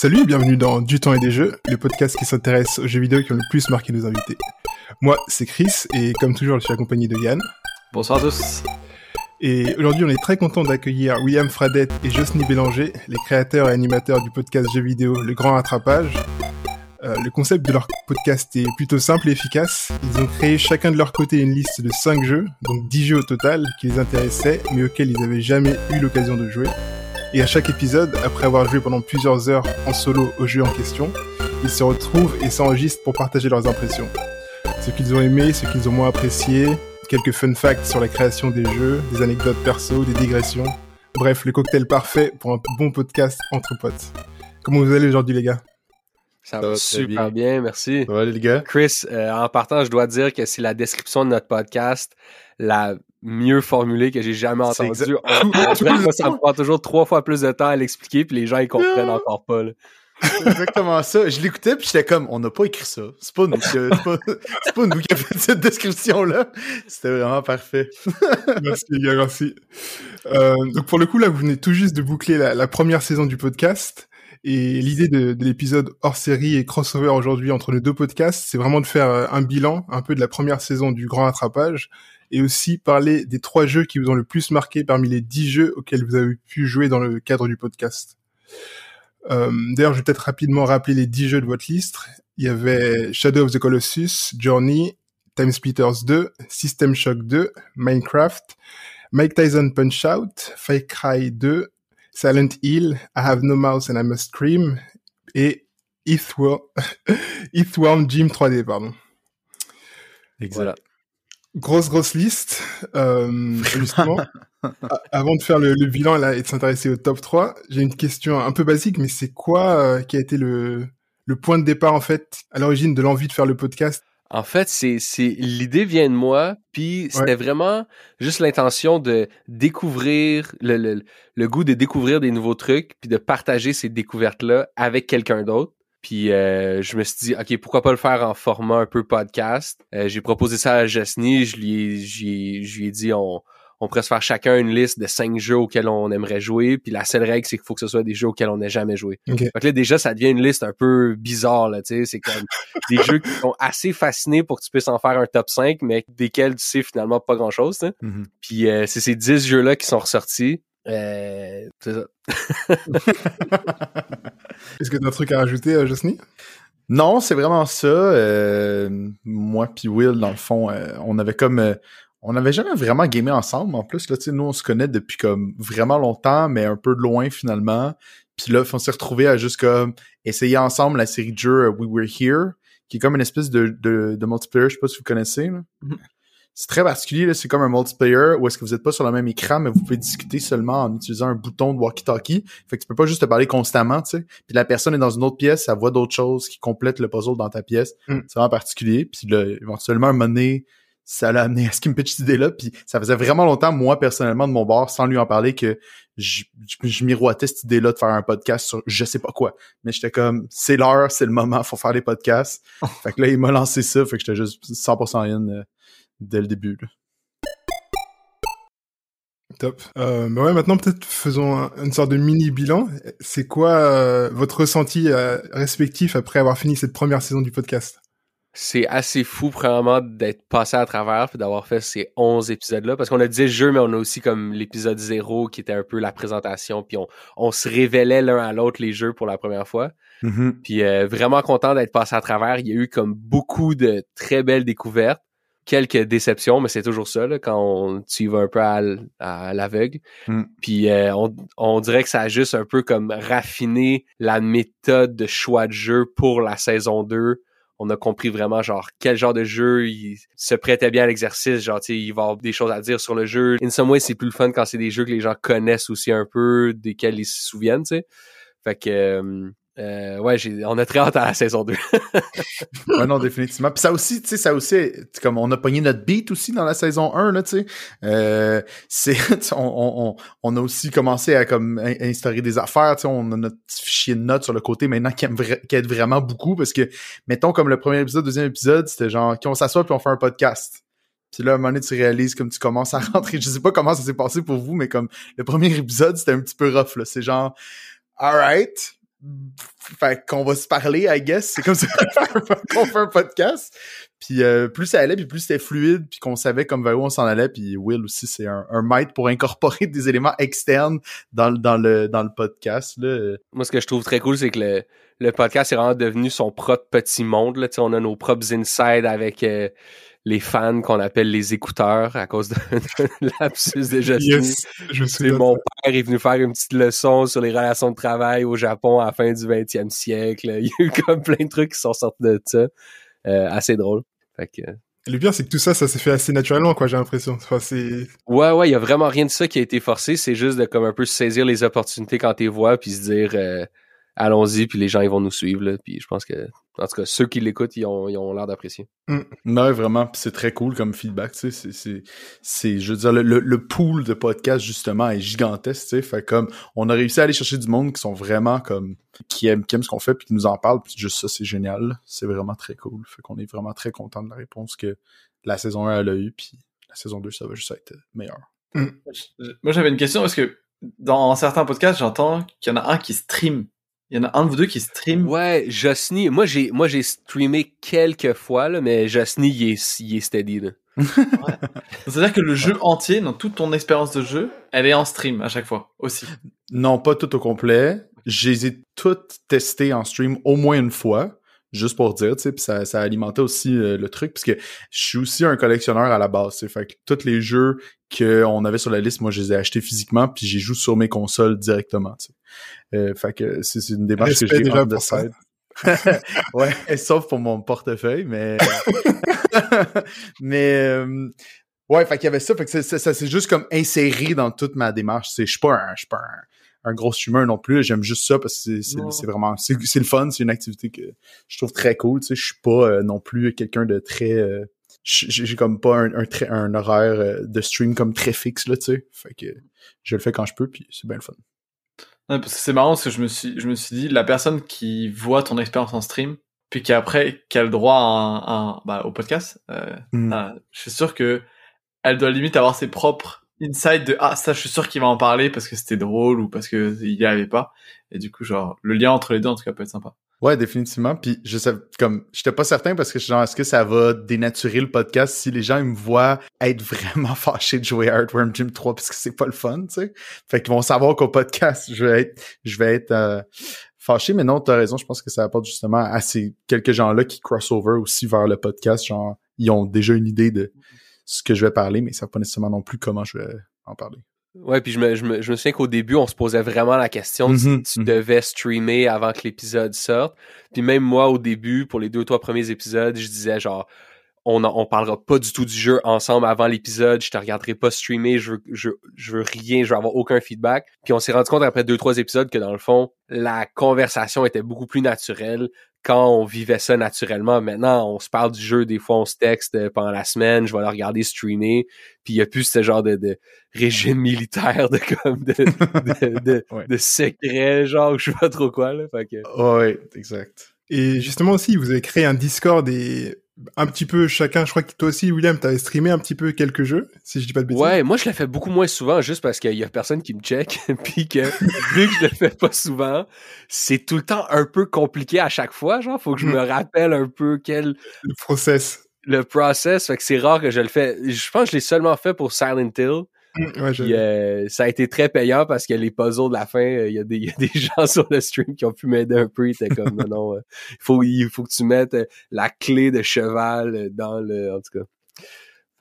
Salut et bienvenue dans Du temps et des jeux, le podcast qui s'intéresse aux jeux vidéo qui ont le plus marqué nos invités. Moi, c'est Chris et comme toujours, je suis accompagné de Yann. Bonsoir à tous. Et aujourd'hui, on est très content d'accueillir William Fradette et Josny Bélanger, les créateurs et animateurs du podcast jeux vidéo Le Grand Attrapage. Euh, le concept de leur podcast est plutôt simple et efficace. Ils ont créé chacun de leur côté une liste de 5 jeux, donc 10 jeux au total, qui les intéressaient, mais auxquels ils n'avaient jamais eu l'occasion de jouer. Et à chaque épisode, après avoir joué pendant plusieurs heures en solo au jeu en question, ils se retrouvent et s'enregistrent pour partager leurs impressions. Ce qu'ils ont aimé, ce qu'ils ont moins apprécié, quelques fun facts sur la création des jeux, des anecdotes perso, des digressions. Bref, le cocktail parfait pour un bon podcast entre potes. Comment vous allez aujourd'hui les gars? Ça va, super bien. merci. Ça va, les gars? Chris, euh, en partant, je dois dire que c'est la description de notre podcast la mieux formulée que j'ai jamais entendue. ça me prend toujours trois fois plus de temps à l'expliquer, puis les gens, ils comprennent encore pas. C'est exactement ça. Je l'écoutais, puis j'étais comme, on n'a pas écrit ça. C'est pas nous, c'est pas, pas, nous qui avons fait cette description-là. C'était vraiment parfait. merci, les gars, merci. Euh, donc, pour le coup, là, vous venez tout juste de boucler la, la première saison du podcast. Et l'idée de, de l'épisode hors série et crossover aujourd'hui entre les deux podcasts, c'est vraiment de faire euh, un bilan un peu de la première saison du Grand Attrapage et aussi parler des trois jeux qui vous ont le plus marqué parmi les dix jeux auxquels vous avez pu jouer dans le cadre du podcast. Euh, D'ailleurs, je vais peut-être rapidement rappeler les dix jeux de votre liste. Il y avait Shadow of the Colossus, Journey, Time Splitters 2, System Shock 2, Minecraft, Mike Tyson Punch Out, Fake Cry 2, Silent Hill, I Have No Mouse and I Must Scream et Earthworm, Gym 3D, pardon. Voilà. Grosse, grosse liste. Euh, justement, avant de faire le, bilan là, et de s'intéresser au top 3, j'ai une question un peu basique, mais c'est quoi euh, qui a été le, le point de départ, en fait, à l'origine de l'envie de faire le podcast? En fait, c'est c'est l'idée vient de moi, puis c'était vraiment juste l'intention de découvrir le, le, le, goût de découvrir des nouveaux trucs, puis de partager ces découvertes là avec quelqu'un d'autre. Puis euh, je me suis dit ok pourquoi pas le faire en format un peu podcast? Euh, j'ai proposé ça à Jasny, je lui ai, je lui ai dit on on pourrait se faire chacun une liste de cinq jeux auxquels on aimerait jouer. Puis la seule règle, c'est qu'il faut que ce soit des jeux auxquels on n'a jamais joué. Donc là, déjà, ça devient une liste un peu bizarre, là, tu sais. C'est comme des jeux qui sont assez fascinés pour que tu puisses en faire un top 5, mais desquels tu sais finalement pas grand chose, mm-hmm. Puis euh, c'est ces 10 jeux-là qui sont ressortis. Euh, c'est ça. Est-ce que tu as un truc à rajouter, euh, Josny? Non, c'est vraiment ça. Euh, moi puis Will, dans le fond, on avait comme on n'avait jamais vraiment gamé ensemble. En plus, là, nous, on se connaît depuis comme vraiment longtemps, mais un peu de loin finalement. Puis là, on s'est retrouvés à juste comme essayer ensemble la série de jeux We Were Here, qui est comme une espèce de, de, de multiplayer, je sais pas si vous connaissez. Mm-hmm. C'est très particulier, c'est comme un multiplayer où est-ce que vous êtes pas sur le même écran, mais vous pouvez discuter seulement en utilisant un bouton de walkie-talkie. Fait que tu peux pas juste te parler constamment, tu sais. Puis la personne est dans une autre pièce, elle voit d'autres choses qui complètent le puzzle dans ta pièce. Mm. C'est vraiment particulier. Puis là, éventuellement, un moment donné, ça l'a amené à ce qu'il me pitch cette idée-là. Puis ça faisait vraiment longtemps, moi, personnellement, de mon bord, sans lui en parler, que je, je, miroitais cette idée-là de faire un podcast sur je sais pas quoi. Mais j'étais comme, c'est l'heure, c'est le moment, faut faire des podcasts. fait que là, il m'a lancé ça, fait que j'étais juste 100% in euh, dès le début. Top. Euh, bah ouais, maintenant peut-être faisons une sorte de mini bilan. C'est quoi euh, votre ressenti euh, respectif après avoir fini cette première saison du podcast? C'est assez fou, premièrement, d'être passé à travers et d'avoir fait ces 11 épisodes-là. Parce qu'on a dit jeu, mais on a aussi comme l'épisode 0 qui était un peu la présentation. Puis on, on se révélait l'un à l'autre les jeux pour la première fois. Mm-hmm. Puis euh, vraiment content d'être passé à travers. Il y a eu comme beaucoup de très belles découvertes. Quelques déceptions, mais c'est toujours ça là, quand on, tu y vas un peu à, l'aveugle. Mm. Puis euh, on, on dirait que ça a juste un peu comme raffiné la méthode de choix de jeu pour la saison 2 on a compris vraiment genre quel genre de jeu il se prêtait bien à l'exercice genre tu il va avoir des choses à dire sur le jeu in some way c'est plus le fun quand c'est des jeux que les gens connaissent aussi un peu desquels ils se souviennent tu sais fait que euh, euh, ouais, on a très hâte à la saison 2. ouais, non, définitivement. Puis ça aussi, tu sais, ça aussi, comme on a pogné notre beat aussi dans la saison 1, là, tu sais. Euh, on, on, on, a aussi commencé à comme instaurer des affaires, tu sais, on a notre fichier de notes sur le côté maintenant qui, aime qui aide vraiment beaucoup parce que, mettons, comme le premier épisode, deuxième épisode, c'était genre, on s'assoit puis on fait un podcast. Puis là, à un moment donné, tu réalises comme tu commences à rentrer. Je sais pas comment ça s'est passé pour vous, mais comme le premier épisode, c'était un petit peu rough, là. C'est genre, alright, fait qu'on va se parler, I guess. C'est comme ça qu'on fait un podcast. Puis euh, plus ça allait, puis plus c'était fluide, puis qu'on savait comme vers où on s'en allait. Puis Will aussi, c'est un, un maître pour incorporer des éléments externes dans, dans, le, dans le podcast. Là. Moi, ce que je trouve très cool, c'est que le, le podcast est vraiment devenu son propre petit monde. Là. on a nos propres insides avec... Euh, les fans qu'on appelle les écouteurs à cause de, Justin. je sais, mon père est venu faire une petite leçon sur les relations de travail au Japon à la fin du 20e siècle. Il y a eu comme plein de trucs qui sont sortis de ça. Euh, assez drôle. Fait que... Le pire, c'est que tout ça, ça s'est fait assez naturellement, quoi, j'ai l'impression. Enfin, ouais, ouais, il y a vraiment rien de ça qui a été forcé. C'est juste de comme un peu saisir les opportunités quand tu les vois, puis se dire, euh, allons-y, puis les gens ils vont nous suivre. Là, puis je pense que, en tout cas, ceux qui l'écoutent, ils ont, ils ont l'air d'apprécier. Mm. Non, vraiment, c'est très cool comme feedback. Tu sais, c'est, c'est, je veux dire, le, le, pool de podcasts justement est gigantesque. Tu sais, fait comme on a réussi à aller chercher du monde qui sont vraiment comme qui aiment, qui aiment ce qu'on fait, puis qui nous en parlent. Puis juste ça, c'est génial. C'est vraiment très cool. Fait qu'on est vraiment très content de la réponse que la saison 1 elle a eu, puis la saison 2 ça va juste être meilleur. Mm. Moi, j'avais une question parce que dans certains podcasts, j'entends qu'il y en a un qui stream il y en a un de vous deux qui stream. Ouais, Josny. Moi, j'ai, moi, j'ai streamé quelques fois, là, mais Josny, il est, il est steady, là. C'est-à-dire que le jeu entier, dans toute ton expérience de jeu, elle est en stream à chaque fois, aussi. Non, pas tout au complet. Je les ai toutes testées en stream au moins une fois juste pour dire, tu sais, puis ça, ça alimentait aussi euh, le truc, parce que je suis aussi un collectionneur à la base, fait que tous les jeux qu'on avait sur la liste, moi, je les ai achetés physiquement, puis j'y joue sur mes consoles directement, tu sais. Euh, fait que c'est une démarche que j'ai déjà de side. ouais, sauf pour mon portefeuille, mais... mais... Euh, ouais, fait qu'il y avait ça, fait que ça, ça, s'est juste comme inséré dans toute ma démarche. Je suis pas un, je suis pas un, un gros streamer non plus. J'aime juste ça parce que c'est vraiment c'est le fun. C'est une activité que je trouve très cool. Tu sais, je suis pas euh, non plus quelqu'un de très euh, j'ai comme pas un, un, un horaire euh, de stream comme très fixe là, tu sais. Fait que je le fais quand je peux puis c'est bien le fun. parce que c'est marrant parce que je me suis je me suis dit la personne qui voit ton expérience en stream puis qui après qui a le droit à bah, au podcast, mmh. ah, je suis sûr que elle doit limite avoir ses propres inside de ah ça je suis sûr qu'il va en parler parce que c'était drôle ou parce que il y avait pas. Et du coup genre le lien entre les deux en tout cas peut être sympa. Ouais définitivement. Puis je sais comme j'étais pas certain parce que genre est-ce que ça va dénaturer le podcast si les gens ils me voient être vraiment fâché de jouer à Jim 3 parce que c'est pas le fun tu sais. Fait qu'ils vont savoir qu'au podcast je vais être je vais être euh, fâché. Mais non t'as raison. Je pense que ça apporte justement à ces quelques gens là qui crossover aussi vers le podcast. Genre ils ont déjà une idée de ce que je vais parler, mais ils savent pas nécessairement non plus comment je vais en parler. Ouais, puis je me, je me, je me souviens qu'au début, on se posait vraiment la question si mm-hmm, tu mm-hmm. devais streamer avant que l'épisode sorte. Puis même moi, au début, pour les deux ou trois premiers épisodes, je disais genre, on, on parlera pas du tout du jeu ensemble avant l'épisode, je te regarderai pas streamer, je veux, je, je veux rien, je veux avoir aucun feedback. Puis on s'est rendu compte après deux, trois épisodes que dans le fond, la conversation était beaucoup plus naturelle quand on vivait ça naturellement. Maintenant, on se parle du jeu, des fois on se texte euh, pendant la semaine, je vais le regarder streamer, puis il y a plus ce genre de, de régime militaire de comme de, de, de, de secret, genre je sais pas trop quoi là. Fait que... Ouais, exact. Et justement aussi, vous avez créé un Discord et un petit peu chacun. Je crois que toi aussi, William, t'avais streamé un petit peu quelques jeux, si je dis pas de bêtises. Ouais, moi je le fais beaucoup moins souvent, juste parce qu'il y a personne qui me check, puis que vu que je le fais pas souvent, c'est tout le temps un peu compliqué à chaque fois. Genre, faut que je me hmm. rappelle un peu quel le process. Le process, fait que c'est rare que je le fais. Je pense que je l'ai seulement fait pour Silent Hill. Euh, ça a été très payant parce que les puzzles de la fin, euh, il y, a des, gens sur le stream qui ont pu m'aider un peu. Ils étaient comme non, non, euh, il faut, il faut que tu mettes la clé de cheval dans le. En tout cas.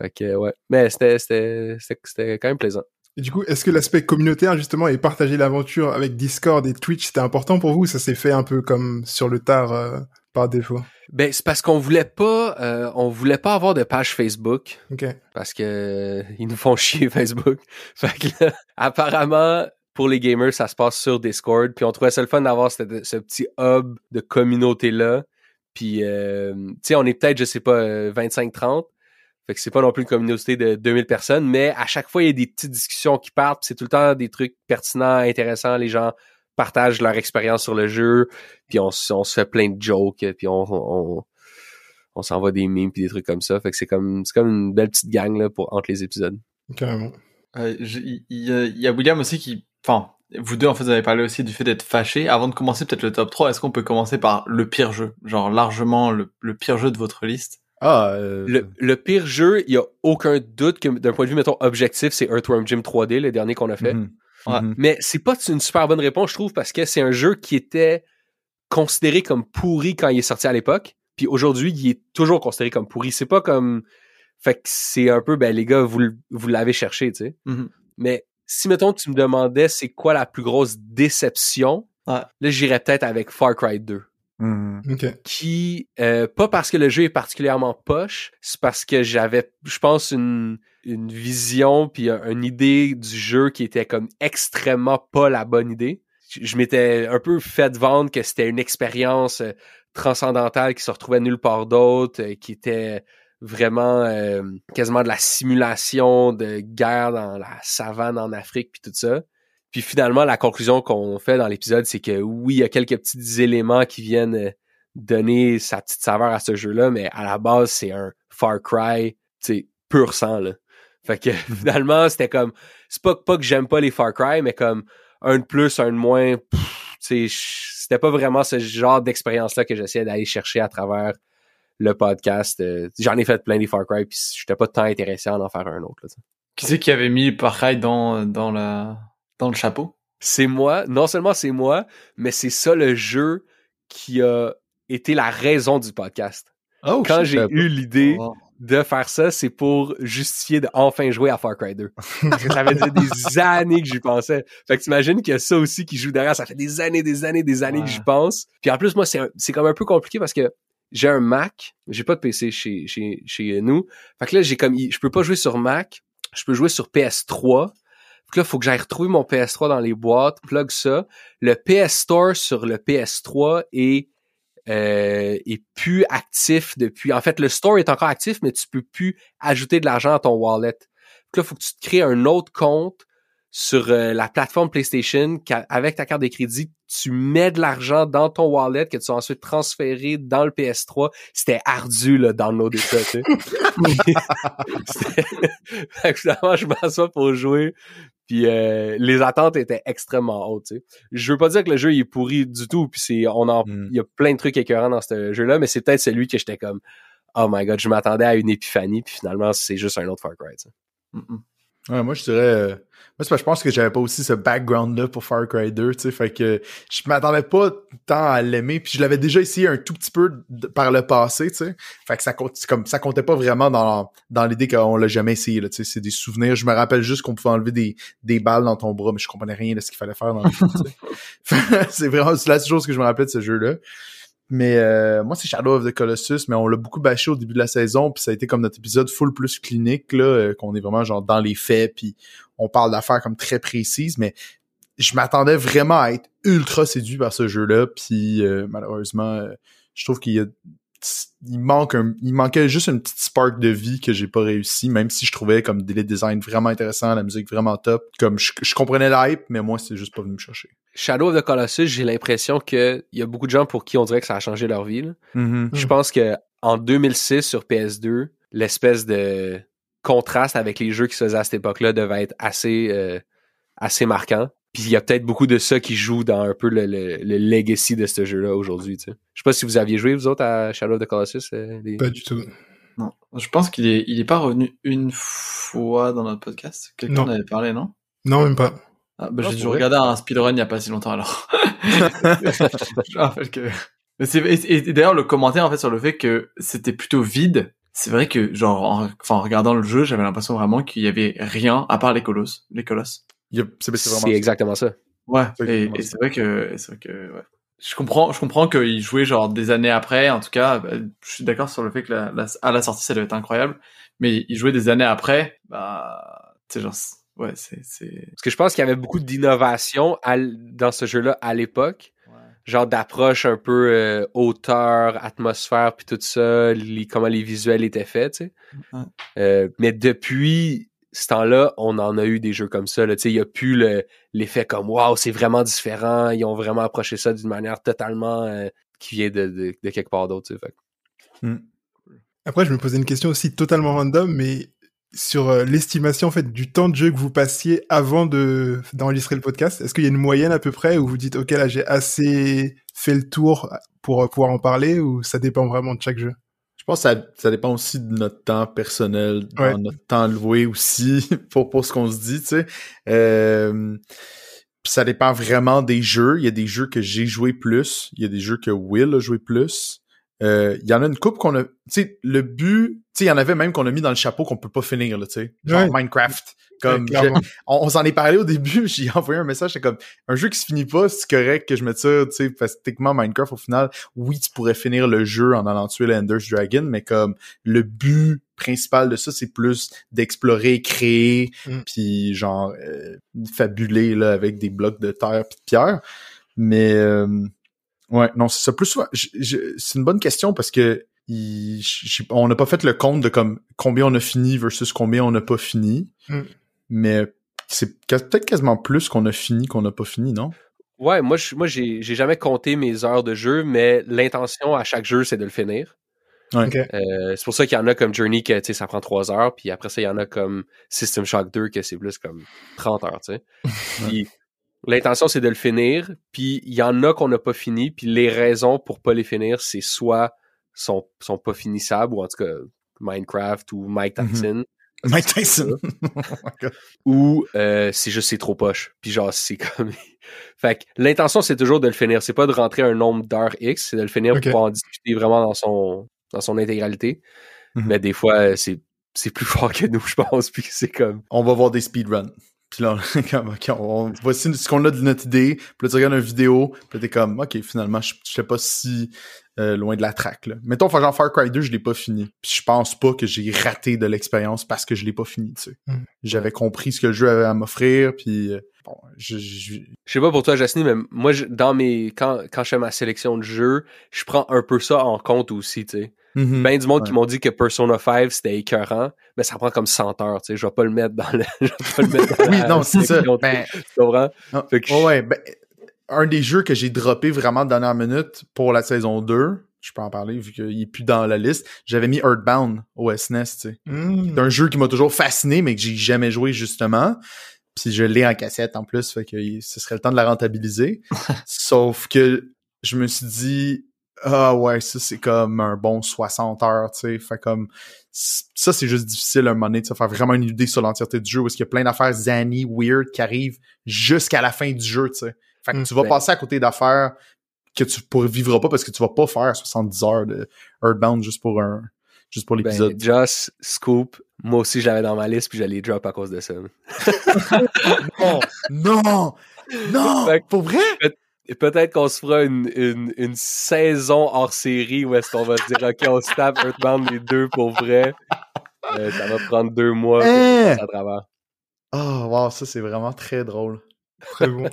Fait que ouais. Mais c'était, c'était, c'était quand même plaisant. Et du coup, est-ce que l'aspect communautaire, justement, et partager l'aventure avec Discord et Twitch, c'était important pour vous? Ça s'est fait un peu comme sur le tard par défaut ben c'est parce qu'on voulait pas euh, on voulait pas avoir de page Facebook. Parce que euh, ils nous font chier Facebook. Fait que apparemment pour les gamers, ça se passe sur Discord, puis on trouvait ça le fun d'avoir ce, petit hub de communauté là. Puis euh, tu sais, on est peut-être je sais pas 25 30. Fait que c'est pas non plus une communauté de 2000 personnes, mais à chaque fois il y a des petites discussions qui partent, c'est tout le temps des trucs pertinents, intéressants, les gens partagent leur expérience sur le jeu, puis on, on, se fait plein de jokes, puis on, on, on s'envoie des memes puis des trucs comme ça. Fait que c'est comme c'est comme une belle petite gang là pour entre les épisodes. Carrément. Euh, il y, a William aussi qui, enfin, vous deux, en fait, vous avez parlé aussi du fait d'être fâché. Avant de commencer peut-être le top 3, est-ce qu'on peut commencer par le pire jeu? Genre largement le, pire jeu de votre liste? Ah, euh... le, le, pire jeu, il y a aucun doute que d'un point de vue, mettons, objectif, c'est Earthworm Jim 3D, le dernier qu'on a fait. Mhm. Ouais. Mhm. Mais c'est pas une super bonne réponse, je trouve, parce que c'est un jeu qui était considéré comme pourri quand il est sorti à l'époque. Puis aujourd'hui, il est toujours considéré comme pourri. C'est pas comme... Fait que c'est un peu, ben les gars, vous, vous l'avez cherché, tu sais. Mhm. Mais si, mettons, tu me demandais c'est quoi la plus grosse déception, Ouais. là, j'irais peut-être avec Far Cry 2. Mhm. Ok. Qui, euh, pas parce que le jeu est particulièrement poche, c'est parce que j'avais, je pense, une, une vision puis un- une idée du jeu qui était comme extrêmement pas la bonne idée. Je, m'étais un peu fait vendre que c'était une expérience euh, transcendantale qui se retrouvait nulle part d'autre, euh, qui était vraiment euh, quasiment de la simulation de guerre dans la savane en Afrique puis tout ça. Puis finalement, la conclusion qu'on fait dans l'épisode, c'est que oui, il y a quelques petits éléments qui viennent donner sa petite saveur à ce jeu-là, mais à la base, c'est un Far Cry, tu sais, pur sang, là. Fait que finalement, c'était comme, c'est pas, pas que j'aime pas les Far Cry, mais comme un de plus, un de moins, c'était pas vraiment ce genre d'expérience-là que j'essayais d'aller chercher à travers le podcast. Euh, J'en ai fait plein des Far Cry, puis j'étais pas tant intéressé à en faire un autre, là. Qui c'est qui avait mis Far Cry dans, dans, la, dans le chapeau? C'est moi, non seulement c'est moi, mais c'est ça le jeu qui a été la raison du podcast. Oh, Quand j'ai pas- eu l'idée Oh. De faire ça, c'est pour justifier de enfin jouer à Far Cry 2. Parce que ça fait des années que j'y pensais. Fait que t'imagines qu'il y a ça aussi qui joue derrière. Ça fait des années, des années, des années que j'y pense. Puis en plus, moi, c'est comme un peu compliqué parce que j'ai un Mac. J'ai pas de PC chez, chez, chez nous. Fait que là, j'ai comme, je peux pas jouer sur Mac. Je peux jouer sur PS3. Fait que là, faut que j'aille retrouver mon PS3 dans les boîtes, plug ça. Le PS Store sur le PS3 est euh, est plus actif depuis. En fait, le store est encore actif, mais tu peux plus ajouter de l'argent à ton wallet. Donc là, faut que tu te crées un autre compte sur euh, la plateforme PlayStation avec ta carte de crédit, tu mets de l'argent dans ton wallet que tu vas ensuite transférer dans le PS3. C'était ardu là. C'était- fait que finalement, je m'assois pour jouer. Puis euh, les attentes étaient extrêmement hautes. Tu sais. Je veux pas dire que le jeu il est pourri du tout. Puis c'est on en Mm. il y a plein de trucs écœurants dans ce jeu-là, mais c'est peut-être celui que j'étais comme oh my god, je m'attendais à une épiphanie. Puis finalement c'est juste un autre Far Cry. tu sais. Ouais, moi, je dirais. euh, Moi, c'est que je pense que j'avais pas aussi ce background-là pour Far Cry 2, tu sais. Fait que je m'attendais pas tant à l'aimer. Puis je l'avais déjà essayé un tout petit peu par le passé, tu sais. Fait que ça comme ça comptait pas vraiment dans, dans l'idée qu'on l'a jamais essayé, là, tu sais. C'est des souvenirs. Je me rappelle juste qu'on pouvait enlever des, des balles dans ton bras, mais je comprenais rien de ce qu'il fallait faire dans le jeu, tu sais. c'est vraiment la seule chose que je me rappelle de ce jeu-là. Mais euh, moi, c'est Shadow of the Colossus, mais on l'a beaucoup bâché au début de la saison, puis ça a été comme notre épisode full plus clinique, là, euh, qu'on est vraiment genre dans les faits, puis on parle d'affaires comme très précises, mais je m'attendais vraiment à être ultra séduit par ce jeu-là, puis euh, malheureusement, euh, je trouve qu'il y a il manque un, il manquait juste une petite spark de vie que j'ai pas réussi, même si je trouvais comme des design vraiment intéressant, la musique vraiment top. Comme je, je comprenais l'hype, mais moi c'est juste pas venu me chercher. Shadow of the Colossus, j'ai l'impression que il y a beaucoup de gens pour qui on dirait que ça a changé leur vie. Mm-hmm. Je pense que en 2006 sur PS2, l'espèce de contraste avec les jeux qui se faisaient à cette époque-là devait être assez euh, assez marquant. Puis il y a peut-être beaucoup de ça qui joue dans un peu le, le, le legacy de ce jeu-là aujourd'hui. tu sais. Je sais pas si vous aviez joué vous autres à Shadow of the Colossus. euh, les- Pas du tout. Non. Je pense qu'il est, il est pas revenu une fois dans notre podcast. Quelqu'un en avait parlé, non? Non, même pas. Ah, bah, Ah, J'ai regarder un speedrun il y a pas si longtemps alors. je me rappelle que. Mais c'est- Et, et d'ailleurs, le commentaire en fait sur le fait que c'était plutôt vide. C'est vrai que, genre, en, enfin, en regardant le jeu, j'avais l'impression vraiment qu'il y avait rien à part les colosses. Les colosses. C'est c'est C'est exactement ça. Ouais. C'est Et, c'est vrai que, c'est vrai que, ouais. Je comprends, je comprends qu'il jouait genre des années après. En tout cas, bah, je suis d'accord sur le fait que la, la- à la sortie, ça devait être incroyable. Mais il jouait des années après. Bah, tu sais, genre, c'est- ouais, c'est, c'est. Parce que je pense qu'il y avait beaucoup d'innovation dans ce jeu-là à l'époque. genre d'approche un peu euh, hauteur, atmosphère, puis tout ça, les, comment les visuels étaient faits, tu sais. Ouais. Euh, mais depuis ce temps-là, on en a eu des jeux comme ça. Là, tu sais, il y a plus le- l'effet comme waouh, c'est vraiment différent. Ils ont vraiment approché ça d'une manière totalement euh, qui vient de, de, de quelque part d'autre. Tu sais, fait. que- Après, je me posais une question aussi totalement random, mais sur euh, l'estimation en fait du temps de jeu que vous passiez avant de d'enregistrer le podcast? Est-ce qu'il y a une moyenne à peu près où vous dites ok là j'ai assez fait le tour pour euh, pouvoir en parler ou ça dépend vraiment de chaque jeu? Je pense que ça, ça dépend aussi de notre temps personnel, de notre temps loué aussi pour pour ce qu'on se dit, tu sais. Euh, ça dépend vraiment des jeux. Il y a des jeux que j'ai joué plus, il y a des jeux que Will a joué plus. Euh, il y en a une coupe qu'on a, tu sais, le but, tu sais, il y en avait même qu'on a mis dans le chapeau qu'on peut pas finir, là, tu sais, genre Minecraft. Comme, on, s'en est parlé au début, j'ai envoyé un message, c'est comme, un jeu qui se finit pas, c'est correct que je mette ça, tu sais, parce que techniquement, Minecraft, au final, oui, tu pourrais finir le jeu en allant tuer l'Ender's Dragon, mais comme, le but principal de ça, c'est plus d'explorer, créer, mm. puis genre, euh, fabuler, là, avec des blocs de terre pis de pierre. Mais, euh, Ouais, non, c'est ça. Plus souvent, c'est une bonne question parce que on n'a pas fait le compte de comme combien on a fini versus combien on n'a pas fini. Hmm. Mais c'est peut-être quasiment plus qu'on a fini qu'on n'a pas fini, non? Ouais, moi, je, moi, j'ai, jamais compté mes heures de jeu, mais l'intention à chaque jeu, c'est de le finir. Ouais. Euh, c'est pour ça qu'il y en a comme Journey que, tu sais, ça prend trois heures, puis après ça, il y en a comme System Shock 2 que c'est plus comme 30 heures, tu sais. L'intention, c'est de le finir, puis il y en a qu'on n'a pas fini, puis les raisons pour pas les finir, c'est soit sont, sont pas finissables, ou en tout cas Minecraft ou Mike mhm. Tyson. Mike Tyson. ou euh, c'est juste c'est trop poche. Puis genre c'est comme fait que l'intention c'est toujours de le finir, c'est pas de rentrer un nombre d'heures X, c'est de le finir pour pouvoir en discuter vraiment dans son dans son intégralité. Mhm. Mais des fois c'est c'est plus fort que nous, je pense, puis c'est comme on va voir des speedruns. Puis là, comme, on, voici ce qu'on a de notre idée. Puis là, tu regardes une vidéo. Puis là, t'es comme, OK, finalement, je sais pas si euh, loin de la track. Là. Mettons, genre Far Cry 2, je l'ai pas fini. Puis je pense pas que j'ai raté de l'expérience parce que je l'ai pas fini, tu sais. Mm. J'avais compris ce que le jeu avait à m'offrir, puis... Euh, bon, je, je... je sais pas pour toi, Jasny, mais moi, je, dans mes... Quand, quand je fais ma sélection de jeux, je prends un peu ça en compte aussi, tu sais. Mm Ben du monde qui m'ont dit que Persona 5 c'était écœurant, mais ça prend comme 100 heures, tu sais, je vais pas le mettre dans le je vais pas le mettre dans Oui, non, c'est ça. Ben, tu comprends? ouais, ben, un des jeux que j'ai droppé vraiment de dernière minute pour la saison 2, je peux en parler vu qu'il est plus dans la liste, j'avais mis Earthbound au SNES, tu sais. Mm. C'est un jeu qui m'a toujours fasciné mais que j'ai jamais joué justement. Puis je l'ai en cassette en plus, fait que ce serait le temps de la rentabiliser. Sauf que je me suis dit ah ouais, ça c'est comme un bon 60 heures, tu sais. Fait comme ça c'est juste difficile à un moment donné de faire vraiment une idée sur l'entièreté du jeu parce qu'il y a plein d'affaires zany, weird qui arrivent jusqu'à la fin du jeu, tu sais. Fait que mm, tu vas passer à côté d'affaires que tu vivras pas parce que tu vas pas faire 70 heures de Earthbound juste pour un juste pour ben, l'épisode. Ben, Joss, Scoop, moi aussi je l'avais dans ma liste puis j'allais drop à cause de ça. non, non, non, pour vrai? Et peut-être qu'on se fera une, une, une, saison hors série où est-ce qu'on va se dire OK, on se tape Earthbound les deux pour vrai. Euh, ça va prendre deux mois hey! à travers. Oh wow, ça c'est vraiment très drôle. Très bon.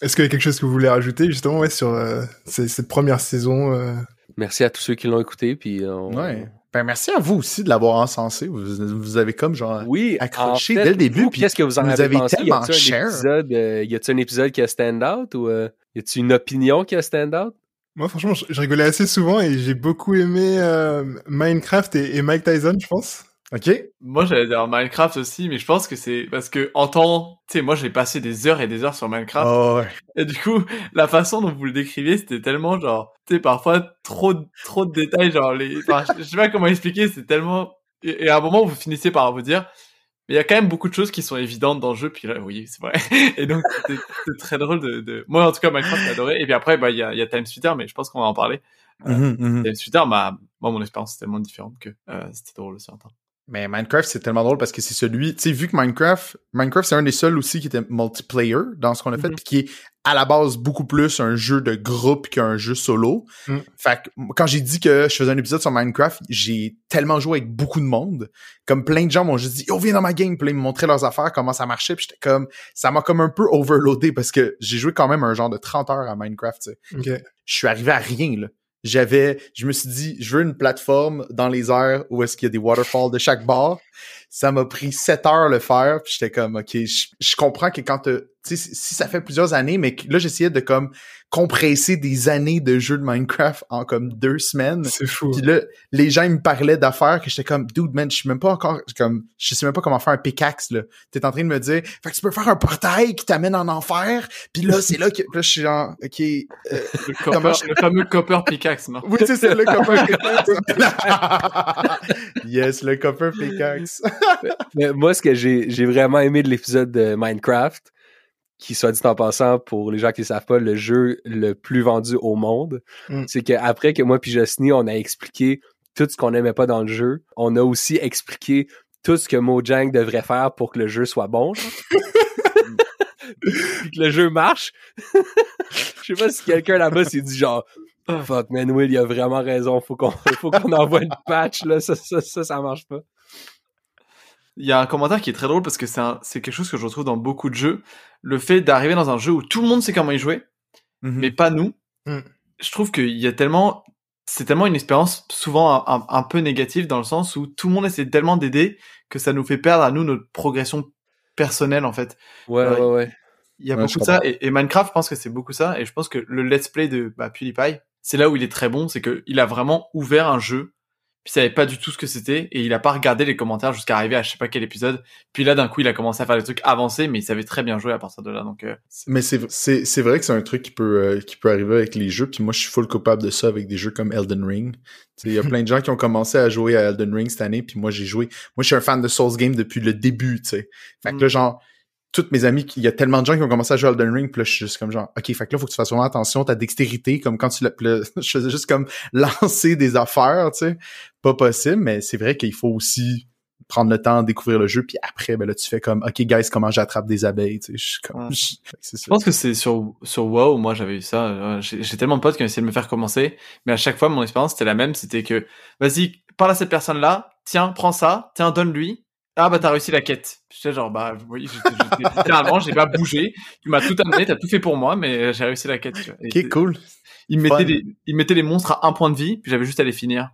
Est-ce qu'il y a quelque chose que vous voulez rajouter justement ouais, sur euh, cette première saison euh... Merci à tous ceux qui l'ont écouté. Puis on... ouais. Ben merci à vous aussi de l'avoir encensé. Vous, vous avez comme genre oui, accroché dès le début. Qu'est-ce que vous en avez, avez pensé? tellement y cher. Épisode, euh, y a-t-il un épisode qui a stand out ou euh, y a-t-il une opinion qui a stand out? Moi, franchement, je, rigolais assez souvent et j'ai beaucoup aimé euh, Minecraft et, et Mike Tyson, je pense. Ok. Moi, j'allais dire Minecraft aussi, mais je pense que c'est parce que en temps, tu sais, moi, j'ai passé des heures et des heures sur Minecraft. Oh, ouais. Et du coup, la façon dont vous le décriviez, c'était tellement genre, tu sais, parfois trop, trop de détails, genre les, enfin, je sais pas comment expliquer, c'est tellement, et, à un moment, vous finissez par vous dire, mais il y a quand même beaucoup de choses qui sont évidentes dans le jeu, puis là, oui, c'est vrai. Et donc, c'était très drôle de, de, moi, en tout cas, Minecraft, j'ai adoré. Et puis après, bah, il y a, y a Time Splitter, mais je pense qu'on va en parler. Euh, mm -hmm, Time Splitter, bah, moi, mon expérience est tellement différente que euh, c'était drôle aussi en temps. Mais Minecraft, c'est tellement drôle parce que c'est celui, tu sais, vu que Minecraft, Minecraft, c'est un des seuls aussi qui était multiplayer dans ce qu'on a fait, mm puis qui est à la base beaucoup plus un jeu de groupe qu'un jeu solo. Mm. Fait que quand j'ai dit que je faisais un épisode sur Minecraft, j'ai tellement joué avec beaucoup de monde. Comme plein de gens m'ont juste dit, oh, viens dans ma game, puis ils me montraient leurs affaires, comment ça marchait, puis j'étais comme, ça m'a comme un peu overloadé parce que j'ai joué quand même un genre de 30 heures à Minecraft, sais. Je suis arrivé à rien, là j'avais, je me suis dit, je veux une plateforme dans les airs où est-ce qu'il y a des waterfalls de chaque bord. Ça m'a pris sept heures le faire, puis j'étais comme, ok, je, je comprends que quand tu sais, si ça fait plusieurs années, mais là, j'essayais de comme compresser des années de jeu de Minecraft en comme deux semaines. C'est fou. Puis là, les gens ils me parlaient d'affaires que j'étais comme, dude, man, je suis même pas encore, comme, je sais même pas comment faire un pickaxe, là. T'es en train de me dire, fait que tu peux faire un portail qui t'amène en enfer, puis là, c'est là que, là, je suis genre, ok, euh, le, copper, le fameux copper pickaxe, non? Oui, c'est ça, le copper pickaxe. yes, le copper pickaxe. Mais moi, ce que j'ai, j'ai vraiment aimé de l'épisode de Minecraft, qui soit dit en passant pour les gens qui ne savent pas le jeu le plus vendu au monde, mm. c'est qu'après que moi puis Jocely, on a expliqué tout ce qu'on n'aimait pas dans le jeu, on a aussi expliqué tout ce que Mojang devrait faire pour que le jeu soit bon. puis que le jeu marche. Je sais pas si quelqu'un là-bas s'est dit genre Fuck man Will, il a vraiment raison, faut qu'on faut qu'on envoie une patch là, ça, ça, ça, ça marche pas. Il y a un commentaire qui est très drôle parce que c'est quelque chose que je retrouve dans beaucoup de jeux. Le fait d'arriver dans un jeu où tout le monde sait comment y jouer, mhm. mais pas nous. Mm. Je trouve qu'il y a tellement, c'est tellement une expérience souvent un, peu négative dans le sens où tout le monde essaie tellement d'aider que ça nous fait perdre à nous notre progression personnelle en fait. Ouais, ouais, ouais. Il y a beaucoup de ça et, Minecraft, je pense que c'est beaucoup ça et je pense que le let's play de bah, PewDiePie, c'est là où il est très bon, c'est qu'il a vraiment ouvert un jeu puis il savait pas du tout ce que c'était et il a pas regardé les commentaires jusqu'à arriver à je sais pas quel épisode. Puis là d'un coup il a commencé à faire des trucs avancés mais il savait très bien jouer à partir de là donc. Euh, mais c'est c'est c'est vrai que c'est un truc qui peut euh, qui peut arriver avec les jeux puis moi je suis full coupable de ça avec des jeux comme Elden Ring. Il y a plein de gens qui ont commencé à jouer à Elden Ring cette année puis moi j'ai joué. Moi je suis un fan de Souls Game depuis le début tu sais. Fait que là mm. genre toutes mes amis, il y a tellement de gens qui ont commencé à jouer à Elden Ring, puis là, je suis juste comme genre, OK, fait que là, faut que tu fasses vraiment attention, ta dextérité, comme quand tu l'as, je faisais juste comme lancer des affaires, tu sais. Pas possible, mais c'est vrai qu'il faut aussi prendre le temps de découvrir le jeu, puis après, ben là, tu fais comme, OK, guys, comment j'attrape des abeilles, tu sais. Je, comme, je, pense que c'est sur, sur WoW, moi, j'avais eu ça. J'ai tellement de potes qui ont essayé de me faire commencer, mais à chaque fois, mon expérience, c'était la même, c'était que, vas-y, parle à cette personne-là, tiens, prends ça, tiens, donne-lui, ah bah t'as réussi la quête. J'étais genre bah oui, littéralement j'ai pas bougé. Tu m'as tout amené, t'as tout fait pour moi, mais j'ai réussi la quête. Tu Ok cool. Il mettait les, il mettait les monstres à un point de vie, puis j'avais juste à les finir.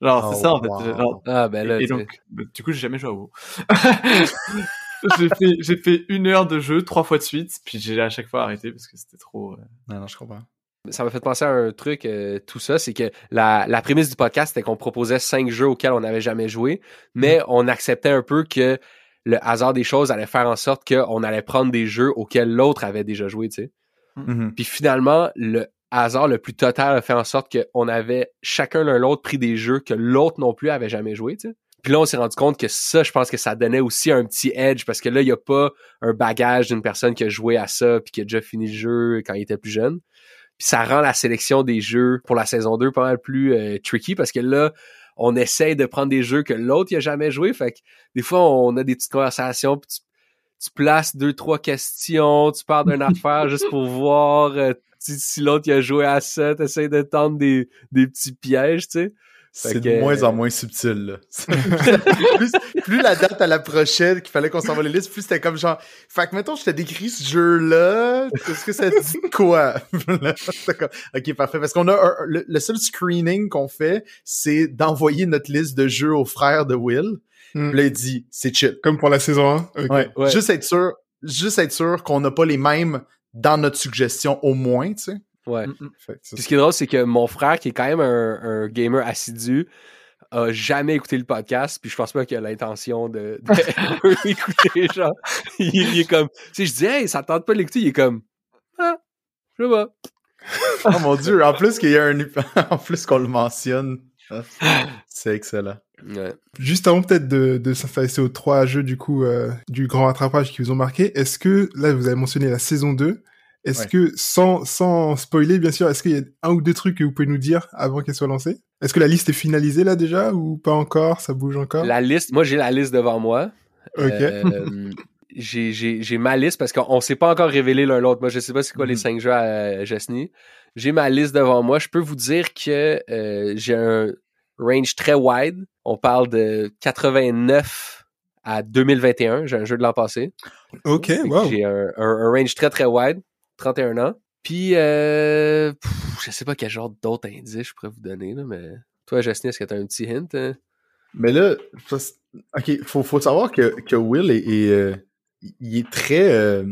Genre c'est oh, ça en fait. ah ben là. Et, donc bah, du coup j'ai jamais joué à WoW. j'ai fait j'ai fait une heure de jeu trois fois de suite, puis j'ai à chaque fois arrêté parce que c'était trop. Euh, non non je comprends ça m'a fait penser à un truc, euh, tout ça, c'est que la, la prémisse du podcast, c'était qu'on proposait cinq jeux auxquels on n'avait jamais joué, mais mm. on acceptait un peu que le hasard des choses allait faire en sorte qu'on allait prendre des jeux auxquels l'autre avait déjà joué, tu sais. Mm. Mm-hmm. Puis finalement, le hasard le plus total a fait en sorte qu'on avait chacun l'un l'autre pris des jeux que l'autre non plus avait jamais joué, tu sais. Puis là, on s'est rendu compte que ça, je pense que ça donnait aussi un petit edge parce que là, il n'y a pas un bagage d'une personne qui a joué à ça puis qui a déjà fini le jeu quand il était plus jeune ça rend la sélection des jeux pour la saison 2 pas mal plus euh, tricky parce que là, on essaye de prendre des jeux que l'autre n'a jamais joué. Fait que des fois, on a des petites conversations, puis tu, places deux, trois questions, tu parles d'une affaire juste pour voir euh, si, l'autre a joué à ça, tu essaies de tendre des, des petits pièges, tu sais. C'est de moins en moins subtil, là. plus, la date à la prochaine qu'il fallait qu'on s'envoie les listes, plus c'était comme genre, fait que mettons, je t'ai décrit ce jeu-là, est-ce que ça dit quoi? ok, parfait. Parce qu'on a le, seul screening qu'on fait, c'est d'envoyer notre liste de jeux aux frères de Will. Hmm. Là, il dit, c'est chill. Comme pour la saison 1? Ouais. Juste être sûr, juste être sûr qu'on n'a pas les mêmes dans notre suggestion au moins, tu sais. Ouais. Mm, mm. ce qui est drôle, c'est que mon frère, qui est quand même un, gamer assidu, a jamais écouté le podcast, puis je pense pas qu'il a l'intention de, l'écouter, genre. Il, est comme, tu sais, je dis, hey, ça tente pas de l'écouter, il est comme, ah, je sais pas. oh mon dieu, en plus qu'il y a un, en plus qu'on le mentionne. C'est excellent. Juste avant peut-être de, de s'intéresser aux trois jeux du coup euh, du grand rattrapage qui vous ont marqué, est-ce que là vous avez mentionné la saison 2, est-ce que, sans, sans spoiler, bien sûr, est-ce qu'il y a un ou deux trucs que vous pouvez nous dire avant qu'elle soit lancée? Est-ce que la liste est finalisée là déjà ou pas encore? Ça bouge encore? La liste, moi j'ai la liste devant moi. Ok. Euh, j'ai ma liste parce qu'on s'est pas encore révélé l'un l'autre. Moi, je sais pas c'est quoi les mhm. cinq jeux à Jesny. J'ai ma liste devant moi. Je peux vous dire que euh, j'ai un range très wide. On parle de 89 à 2021. J'ai un jeu de l'an passé. OK, wow. J'ai un, un, range très très wide. 31 ans. Puis, euh, je sais pas quel genre d'autres indices je pourrais vous donner, là, mais toi, Justine, est-ce que tu as un petit hint? Hein? Mais là, ok, faut, faut savoir que, que Will est, est il est très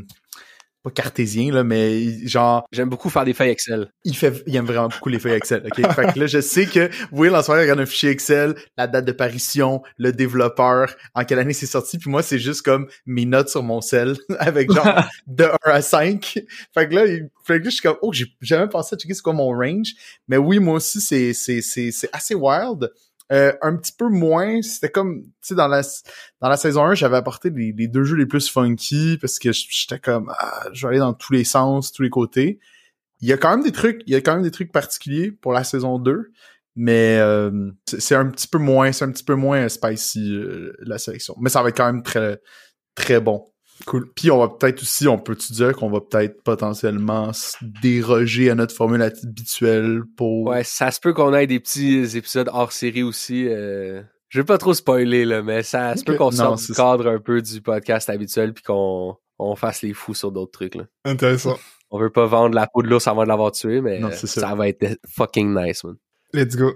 pas cartésien, là, mais genre. J'aime beaucoup faire des feuilles Excel. Il fait, il aime vraiment beaucoup les feuilles Excel. OK? fait que là, je sais que Will, en il regarde un fichier Excel, la date de parution, le développeur, en quelle année c'est sorti, puis moi, c'est juste comme mes notes sur mon cell, avec genre de 1 à 5. Fait que là, il, fait que là, je suis comme, oh, j'ai jamais pensé à checker c'est quoi mon range. Mais oui, moi aussi, c'est, c'est, c'est, c'est assez wild. Euh, un petit peu moins, c'était comme, tu sais, dans la, dans la saison 1, j'avais apporté les, deux jeux les plus funky parce que j'étais comme, ah, je vais aller dans tous les sens, tous les côtés. Il y a quand même des trucs, il y a quand même des trucs particuliers pour la saison 2, mais euh, c'est un petit peu moins, c'est un petit peu moins spicy euh, la sélection. Mais ça va être quand même très, très bon. Cool. Puis on va peut-être aussi, on peut-tu dire qu'on va peut-être potentiellement déroger à notre formule habituelle pour. Ouais, ça se peut qu'on ait des petits épisodes hors série aussi. Euh... Je vais pas trop spoiler là, mais ça se peut qu'on sorte du cadre un peu du podcast habituel puis qu'on on fasse les fous sur d'autres trucs là. Intéressant. On veut pas vendre la peau de l'ours avant de l'avoir tué, mais ça. ça va être fucking nice, man. Let's go.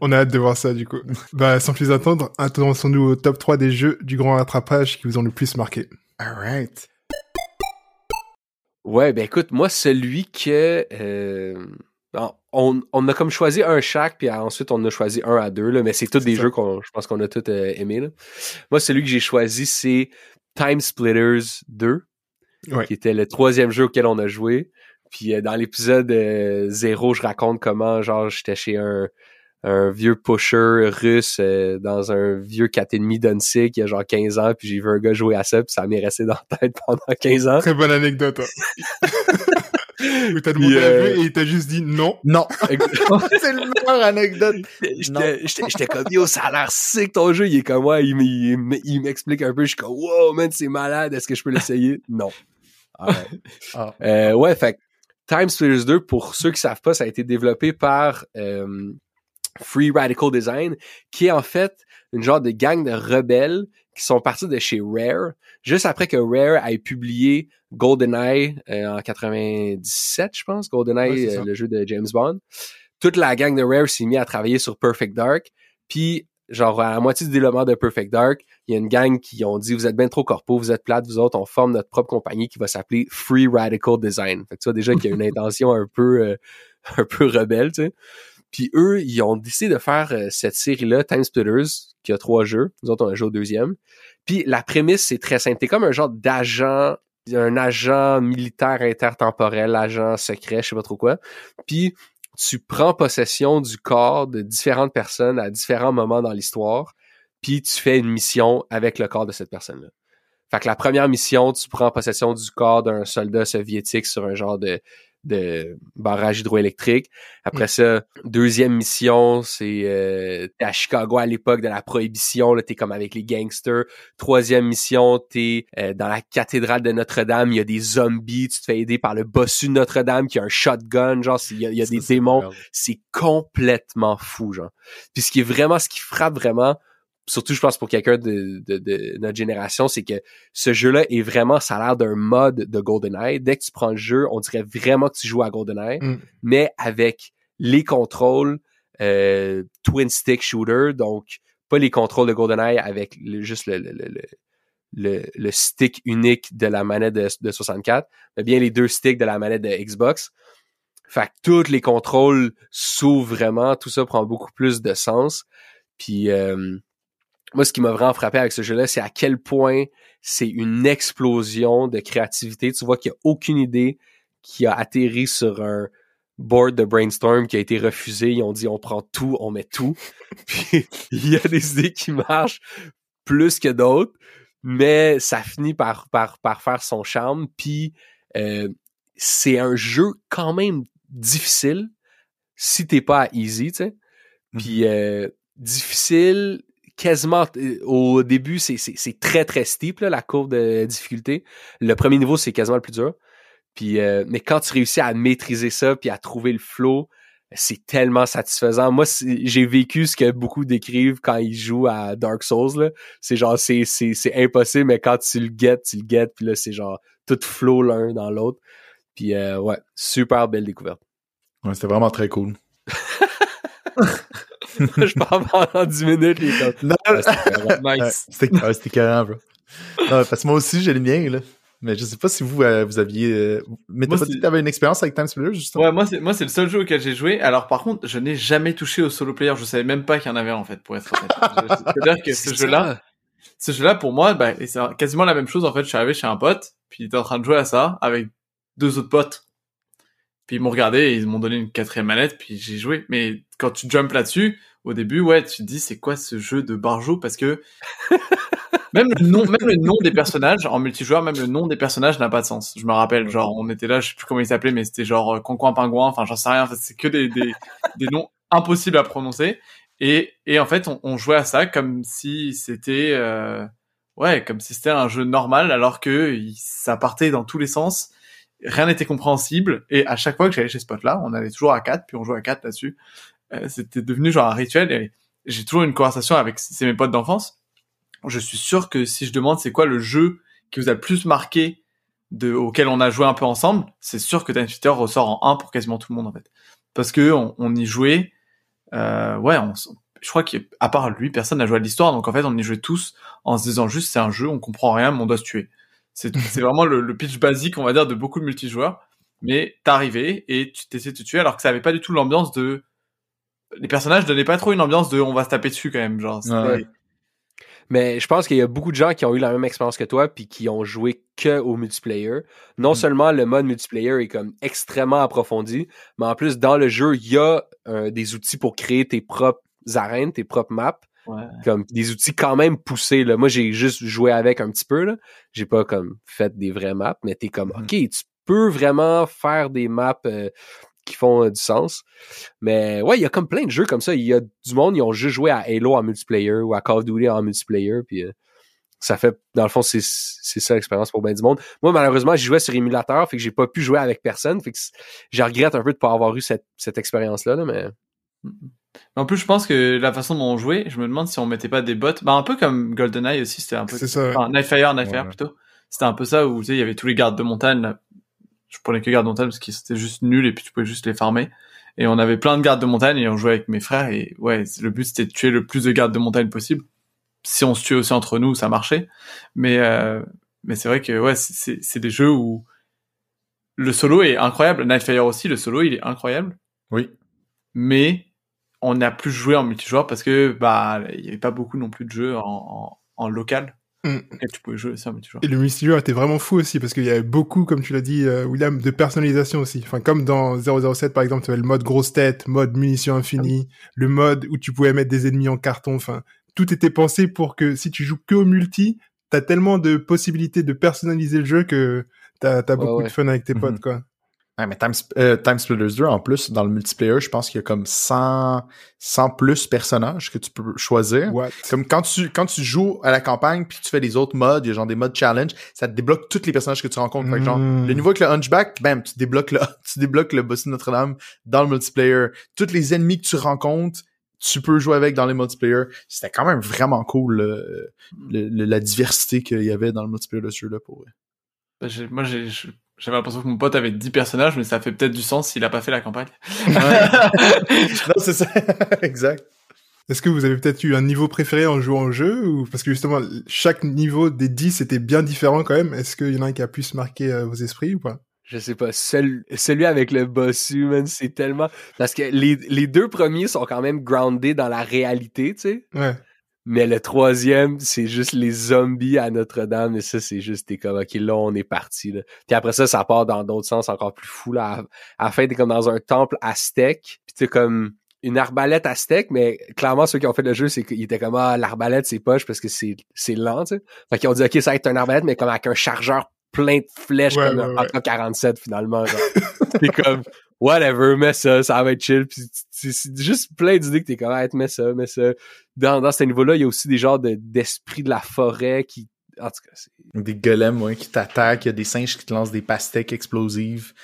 On a hâte de voir ça du coup. bah sans plus attendre, intéressons-nous au top 3 des jeux du grand rattrapage qui vous ont le plus marqué. Alright. Ouais, ben écoute, moi, celui que. Euh, on, on, a comme choisi un chaque, puis ensuite on a choisi un à deux, là, mais c'est tous des jeux qu'on je pense qu'on a tous euh, aimés. Là. Moi, celui que j'ai choisi, c'est Time Splitters 2, qui était le troisième jeu auquel on a joué. Puis euh, dans l'épisode 0, je raconte comment, genre, j'étais chez un, un vieux pusher russe euh, dans un vieux 4,5 d'Unsig il y a genre 15 ans, puis j'ai vu un gars jouer à ça, puis ça m'est resté dans la tête pendant 15 ans. Très bonne anecdote. Hein. Où t'as demandé euh... et il t'a juste dit non. Non. c'est le meilleur anecdote. J'étais comme, yo, ça a l'air sick ton jeu. Il est comme, ouais, il m'explique un peu. Je suis comme, wow, man, c'est malade. Est-ce que je peux l'essayer? non. Ah. Euh, ouais, fait Time Splitters 2, pour ceux qui savent pas, ça a été développé par euh, Free Radical Design, qui est en fait une genre de gang de rebelles qui sont partis de chez Rare, juste après que Rare ait publié GoldenEye euh, en 97, je pense, GoldenEye, euh, le jeu de James Bond. Toute la gang de Rare s'est mis à travailler sur Perfect Dark, puis genre à la moitié du développement de Perfect Dark, il y a une gang qui ont dit vous êtes bien trop corpo, vous êtes plate, vous autres, on forme notre propre compagnie qui va s'appeler Free Radical Design. Fait que tu vois déjà qu'il y a une intention un peu euh, un peu rebelle, tu sais. Puis eux, ils ont décidé de faire euh, cette série-là, Time Splitters, qui a trois jeux. Nous autres, on a joué au deuxième. Puis la prémisse, c'est très simple. T'es comme un genre d'agent, un agent militaire intertemporel, agent secret, je sais pas trop quoi. Puis tu prends possession du corps de différentes personnes à différents moments dans l'histoire, puis tu fais une mission avec le corps de cette personne-là. Fait que la première mission, tu prends possession du corps d'un soldat soviétique sur un genre de de barrage hydroélectrique. Après mm. ça, deuxième mission, c'est euh, t'es à Chicago à l'époque de la prohibition, là, t'es comme avec les gangsters. Troisième mission, t'es euh, dans la cathédrale de Notre-Dame, il y a des zombies, tu te fais aider par le bossu de Notre-Dame qui a un shotgun, genre il y a, des démons. C'est complètement fou, genre. Puis ce qui est vraiment, ce qui frappe vraiment, surtout je pense pour quelqu'un de, de, notre génération, c'est que ce jeu-là est vraiment, ça a l'air d'un mode de GoldenEye. Dès que tu prends le jeu, on dirait vraiment que tu joues à GoldenEye, mm. mais avec les contrôles euh, twin stick shooter, donc pas les contrôles de GoldenEye avec juste le, le, le, le, stick unique de la manette de, de 64, mais bien les deux sticks de la manette de Xbox. Fait que tous les contrôles s'ouvrent vraiment, tout ça prend beaucoup plus de sens. Puis euh, moi, ce qui m'a vraiment frappé avec ce jeu-là, c'est à quel point c'est une explosion de créativité. Tu vois qu'il n'y a aucune idée qui a atterri sur un board de brainstorm qui a été refusé. Ils ont dit on prend tout, on met tout. Puis il y a des idées qui marchent plus que d'autres, mais ça finit par, par, par faire son charme. Puis euh, c'est un jeu quand même difficile si t'es pas à easy, tu sais. Puis euh, difficile quasiment euh, au début, c'est très très steep la courbe de difficulté. Le premier niveau, c'est quasiment le plus dur. Puis euh, mais quand tu réussis à maîtriser ça puis à trouver le flow, c'est tellement satisfaisant. Moi, j'ai vécu ce que beaucoup décrivent quand ils jouent à Dark Souls. C'est genre, c'est impossible, mais quand tu le guettes, tu le guettes, puis là, c'est genre tout flow l'un dans l'autre. Puis euh, ouais, super belle découverte. Ouais, c'était vraiment très cool. je parle pendant 10 minutes, il est comme... Non, Nice. Ouais, C'était ouais, c'était carré, bro. Non, parce que moi aussi, j'ai le mien, là. Mais je sais pas si vous, euh, vous aviez... euh, Mais t'as pas dit que t'avais une expérience avec Time Splitters, justement? Ouais, moi c'est moi c'est le seul jeu auquel j'ai joué. Alors par contre, je n'ai jamais touché au solo player. Je savais même pas qu'il y en avait en fait, pour être honnête. C'est-à-dire que ce jeu-là, ce jeu-là pour moi, bah, et c'est quasiment la même chose. En fait, je suis arrivé chez un pote, puis il était en train de jouer à ça avec deux autres potes. Puis ils m'ont regardé, et ils m'ont donné une quatrième manette, puis j'ai joué. Mais quand tu jumps là-dessus, au début, ouais, tu te dis c'est quoi ce jeu de barjo parce que même le nom, même le nom des personnages en multijoueur, même le nom des personnages n'a pas de sens. Je me rappelle, genre on était là, je sais plus comment il s'appelait, mais c'était genre euh, Concoin Pingouin, enfin j'en sais rien. C'est que des, des des noms impossibles à prononcer. Et et en fait, on, on jouait à ça comme si c'était euh, ouais, comme si c'était un jeu normal, alors que ça partait dans tous les sens. Rien n'était compréhensible. Et à chaque fois que j'allais chez ce pote-là, on allait toujours à quatre, puis on jouait à quatre là-dessus. Euh, c'était devenu genre un rituel. Et j'ai toujours une conversation avec c'est mes potes d'enfance. Je suis sûr que si je demande c'est quoi le jeu qui vous a le plus marqué de, auquel on a joué un peu ensemble, c'est sûr que Time Splitter ressort en 1 pour quasiment tout le monde en fait. Parce que on, y jouait, euh, ouais, on, je crois qu'à part lui, personne n'a joué à l'histoire, donc en fait on y jouait tous en se disant juste c'est un jeu, on comprend rien, mais on doit se tuer. C'est c'est vraiment le, le pitch basique, on va dire, de beaucoup de multijoueurs. Mais t'arrivais et tu t'essayais de te tuer alors que ça avait pas du tout l'ambiance de... Les personnages donnaient pas trop une ambiance de on va se taper dessus quand même, genre. Ouais. Mais je pense qu'il y a beaucoup de gens qui ont eu la même expérience que toi puis qui ont joué que au multiplayer. Non Mm. seulement le mode multiplayer est comme extrêmement approfondi, mais en plus dans le jeu, il y a euh, des outils pour créer tes propres arènes, tes propres maps, Ouais. comme des outils quand même poussés là. Moi, j'ai juste joué avec un petit peu là. J'ai pas comme fait des vraies maps, mais t'es comme Mhm. OK, tu peux vraiment faire des maps euh, qui font euh, du sens. Mais ouais, il y a comme plein de jeux comme ça. Il y a du monde, ils ont juste joué à Halo en multiplayer ou à Call of Duty en multiplayer. Puis euh, ça fait, dans le fond, c'est c'est ça l'expérience pour bien du monde. Moi, malheureusement, j'y jouais sur émulateur, fait que j'ai pas pu jouer avec personne. Fait que je regrette un peu de pas avoir eu cette, cette expérience-là, là, mais En plus, je pense que la façon dont on jouait, je me demande si on mettait pas des bots. Bah, un peu comme GoldenEye aussi, c'était un peu. C'est ça. Enfin, Nightfire, Nightfire Ouais. plutôt. C'était un peu ça où, tu sais, il y avait tous les gardes de montagne. là. Je prenais que gardes de montagne parce qu'ils étaient juste nuls et puis tu pouvais juste les farmer. Et on avait plein de gardes de montagne et on jouait avec mes frères et ouais, le but c'était de tuer le plus de gardes de montagne possible. Si on se tuait aussi entre nous, ça marchait. Mais, euh, mais c'est vrai que, ouais, c'est des jeux où le solo est incroyable. Nightfire aussi, le solo, il est incroyable Oui. mais on n'a plus joué en multijoueur parce que bah il y avait pas beaucoup non plus de jeux en, en, en local Mm. et tu pouvais jouer aussi en multijoueur. Et le multijoueur était vraiment fou aussi parce qu'il y avait beaucoup, comme tu l'as dit, euh, William, de personnalisation aussi. Enfin, comme dans 007 par exemple, tu avais le mode grosse tête, mode munitions infinies, le mode où tu pouvais mettre des ennemis en carton. Enfin, tout était pensé pour que si tu joues que au multi, t'as tellement de possibilités de personnaliser le jeu que t'as as Ouais, beaucoup ouais. de fun avec tes Mhm. potes, quoi. Ouais, mais Time, euh, Time Splitters 2, en plus, dans le multiplayer, je pense qu'il y a comme 100, 100 plus personnages que tu peux choisir. What? Comme quand tu, quand tu joues à la campagne puis tu fais des autres modes, il y a genre des modes challenge, ça te débloque tous les personnages que tu rencontres. Fait que genre, Mm. le niveau avec le Hunchback, bam, tu débloques le, tu débloques le boss de Notre-Dame dans le multiplayer. Tous les ennemis que tu rencontres, tu peux jouer avec dans les multiplayer. C'était quand même vraiment cool, le- le- le- la diversité qu'il y avait dans le multiplayer de ce jeu-là pour eux. J'ai- moi j'ai- je- j'avais l'impression que mon pote avait 10 personnages mais ça fait peut-être du sens s'il a pas fait la campagne. non, c'est ça. exact. Est-ce que vous avez peut-être eu un niveau préféré en jouant au jeu ou parce que justement chaque niveau des 10 était bien différent quand même. Est-ce qu'il y en a un qui a plus marqué euh, vos esprits ou pas? Je sais pas. Seul, celui avec le bossu, man, c'est tellement. Parce que les, les deux premiers sont quand même groundés dans la réalité, tu sais. Ouais. Mais le troisième, c'est juste les zombies à Notre-Dame. Et ça, c'est juste, t'es comme, OK, là, on est parti. Là. Puis après ça, ça part dans d'autres sens encore plus fou. Là. À, la fin, t'es comme dans un temple aztèque. Puis t'es comme une arbalète aztèque. Mais clairement, ceux qui ont fait le jeu, c'est qu'ils étaient comme, ah, l'arbalète, c'est poche parce que c'est c'est lent, tu sais. Fait qu'ils ont dit, OK, ça va être un arbalète, mais comme avec un chargeur plein de flèches Ouais, comme ouais, un ouais. AK-47, finalement. genre. t'es comme, whatever, mets ça, ça va être chill. Puis c'est juste plein d'idées que t'es comme, mets ça, mets ça dans, dans ce niveau-là, il y a aussi des genres de- d'esprit de la forêt qui. En tout cas, c'est. Des golems ouais, qui t'attaquent, il y a des singes qui te lancent des pastèques explosives.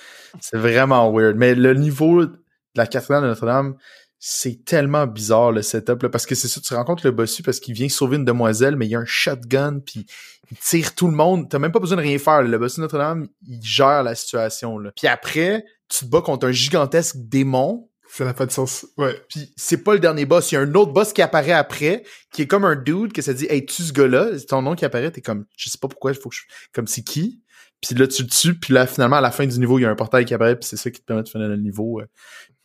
C'est vraiment weird. Mais le niveau de la cathédrale de Notre-Dame, c'est tellement bizarre le setup là, parce que c'est ça, tu rencontres le bossu parce qu'il vient sauver une demoiselle, mais il y a un shotgun puis il tire tout le monde. T'as même pas besoin de rien faire. là. Le bossu Notre-Dame, il gère la situation. Là. Puis après, tu te bats contre un gigantesque démon Ça n'a pas de sens. Ouais. Puis c'est pas le dernier boss. Il y a un autre boss qui apparaît après, qui est comme un dude que ça dit Hey, tu ce gars-là, c'est ton nom qui apparaît, t'es comme je sais pas pourquoi, il faut que je. Comme c'est qui? Puis là, tu le tues, puis là, finalement, à la fin du niveau, il y a un portail qui apparaît, puis c'est ça qui te permet de finir le niveau.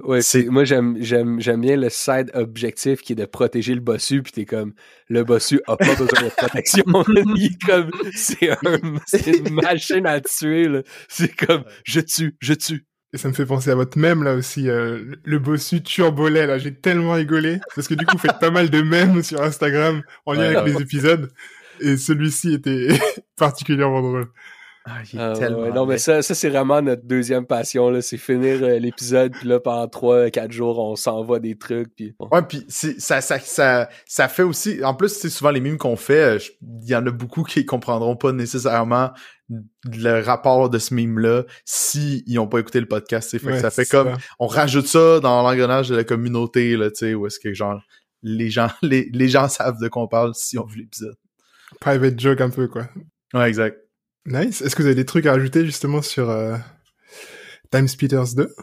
Ouais, c'est moi j'aime j'aime j'aime bien le side objectif qui est de protéger le bossu puis t'es comme le bossu a pas besoin de protection. Il est comme c'est un c'est une machine à tuer là. C'est comme je tue je tue. Et ça me fait penser à votre mème là aussi euh, le bossu turbolet là. J'ai tellement rigolé parce que du coup vous faites pas mal de mèmes sur Instagram en lien Ouais, avec les épisodes et celui-ci était particulièrement drôle Ah, il est Ah, tellement. ouais, non mais ça ça c'est vraiment notre deuxième passion là c'est finir euh, l'épisode puis là pendant trois quatre jours on s'envoie des trucs puis bon. Ouais, puis c'est- ça, ça, ça, ça fait aussi. En plus, c'est souvent les mimes qu'on fait. euh, Il y en a beaucoup qui comprendront pas nécessairement le rapport de ce mime-là si ils ont pas écouté le podcast. tu sais. Fait que ça fait comme ça. on rajoute ça dans l'engrenage de la communauté là, tu sais, où est-ce que genre les gens, les, les gens savent de quoi on parle si on vu l'épisode. private joke un peu quoi Ouais, exact. Nice est-ce que vous avez des trucs à rajouter justement sur euh, Time Splitters 2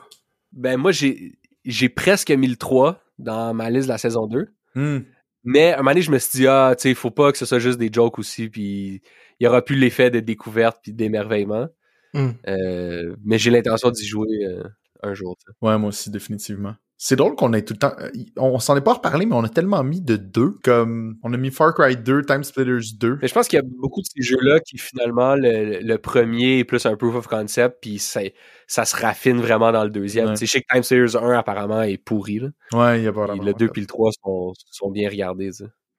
ben moi j'ai j'ai presque mis le 3 dans ma liste de la saison 2 Hmm. Mais à un moment donné, je me suis dit, ah, tu sais, il faut pas que ce soit juste des jokes aussi, puis il y aura plus l'effet de découverte puis d'émerveillement. Hmm. Euh, mais j'ai l'intention d'y jouer euh, un jour. tu sais. Ouais, moi aussi, définitivement. C'est drôle qu'on ait tout le temps. euh, On s'en est pas reparlé, mais on a tellement mis de deux. Comme on a mis Far Cry 2, Time Splitters 2. Mais je pense qu'il y a beaucoup de ces jeux-là qui, finalement, le, le premier est plus un proof of concept, puis ça, ça se raffine vraiment dans le deuxième. Ouais. Tu sais, je sais que Time Series 1, apparemment, est pourri. Là. Ouais, il y a pas Puis vraiment. le 2 puis le 3 sont, sont bien regardés.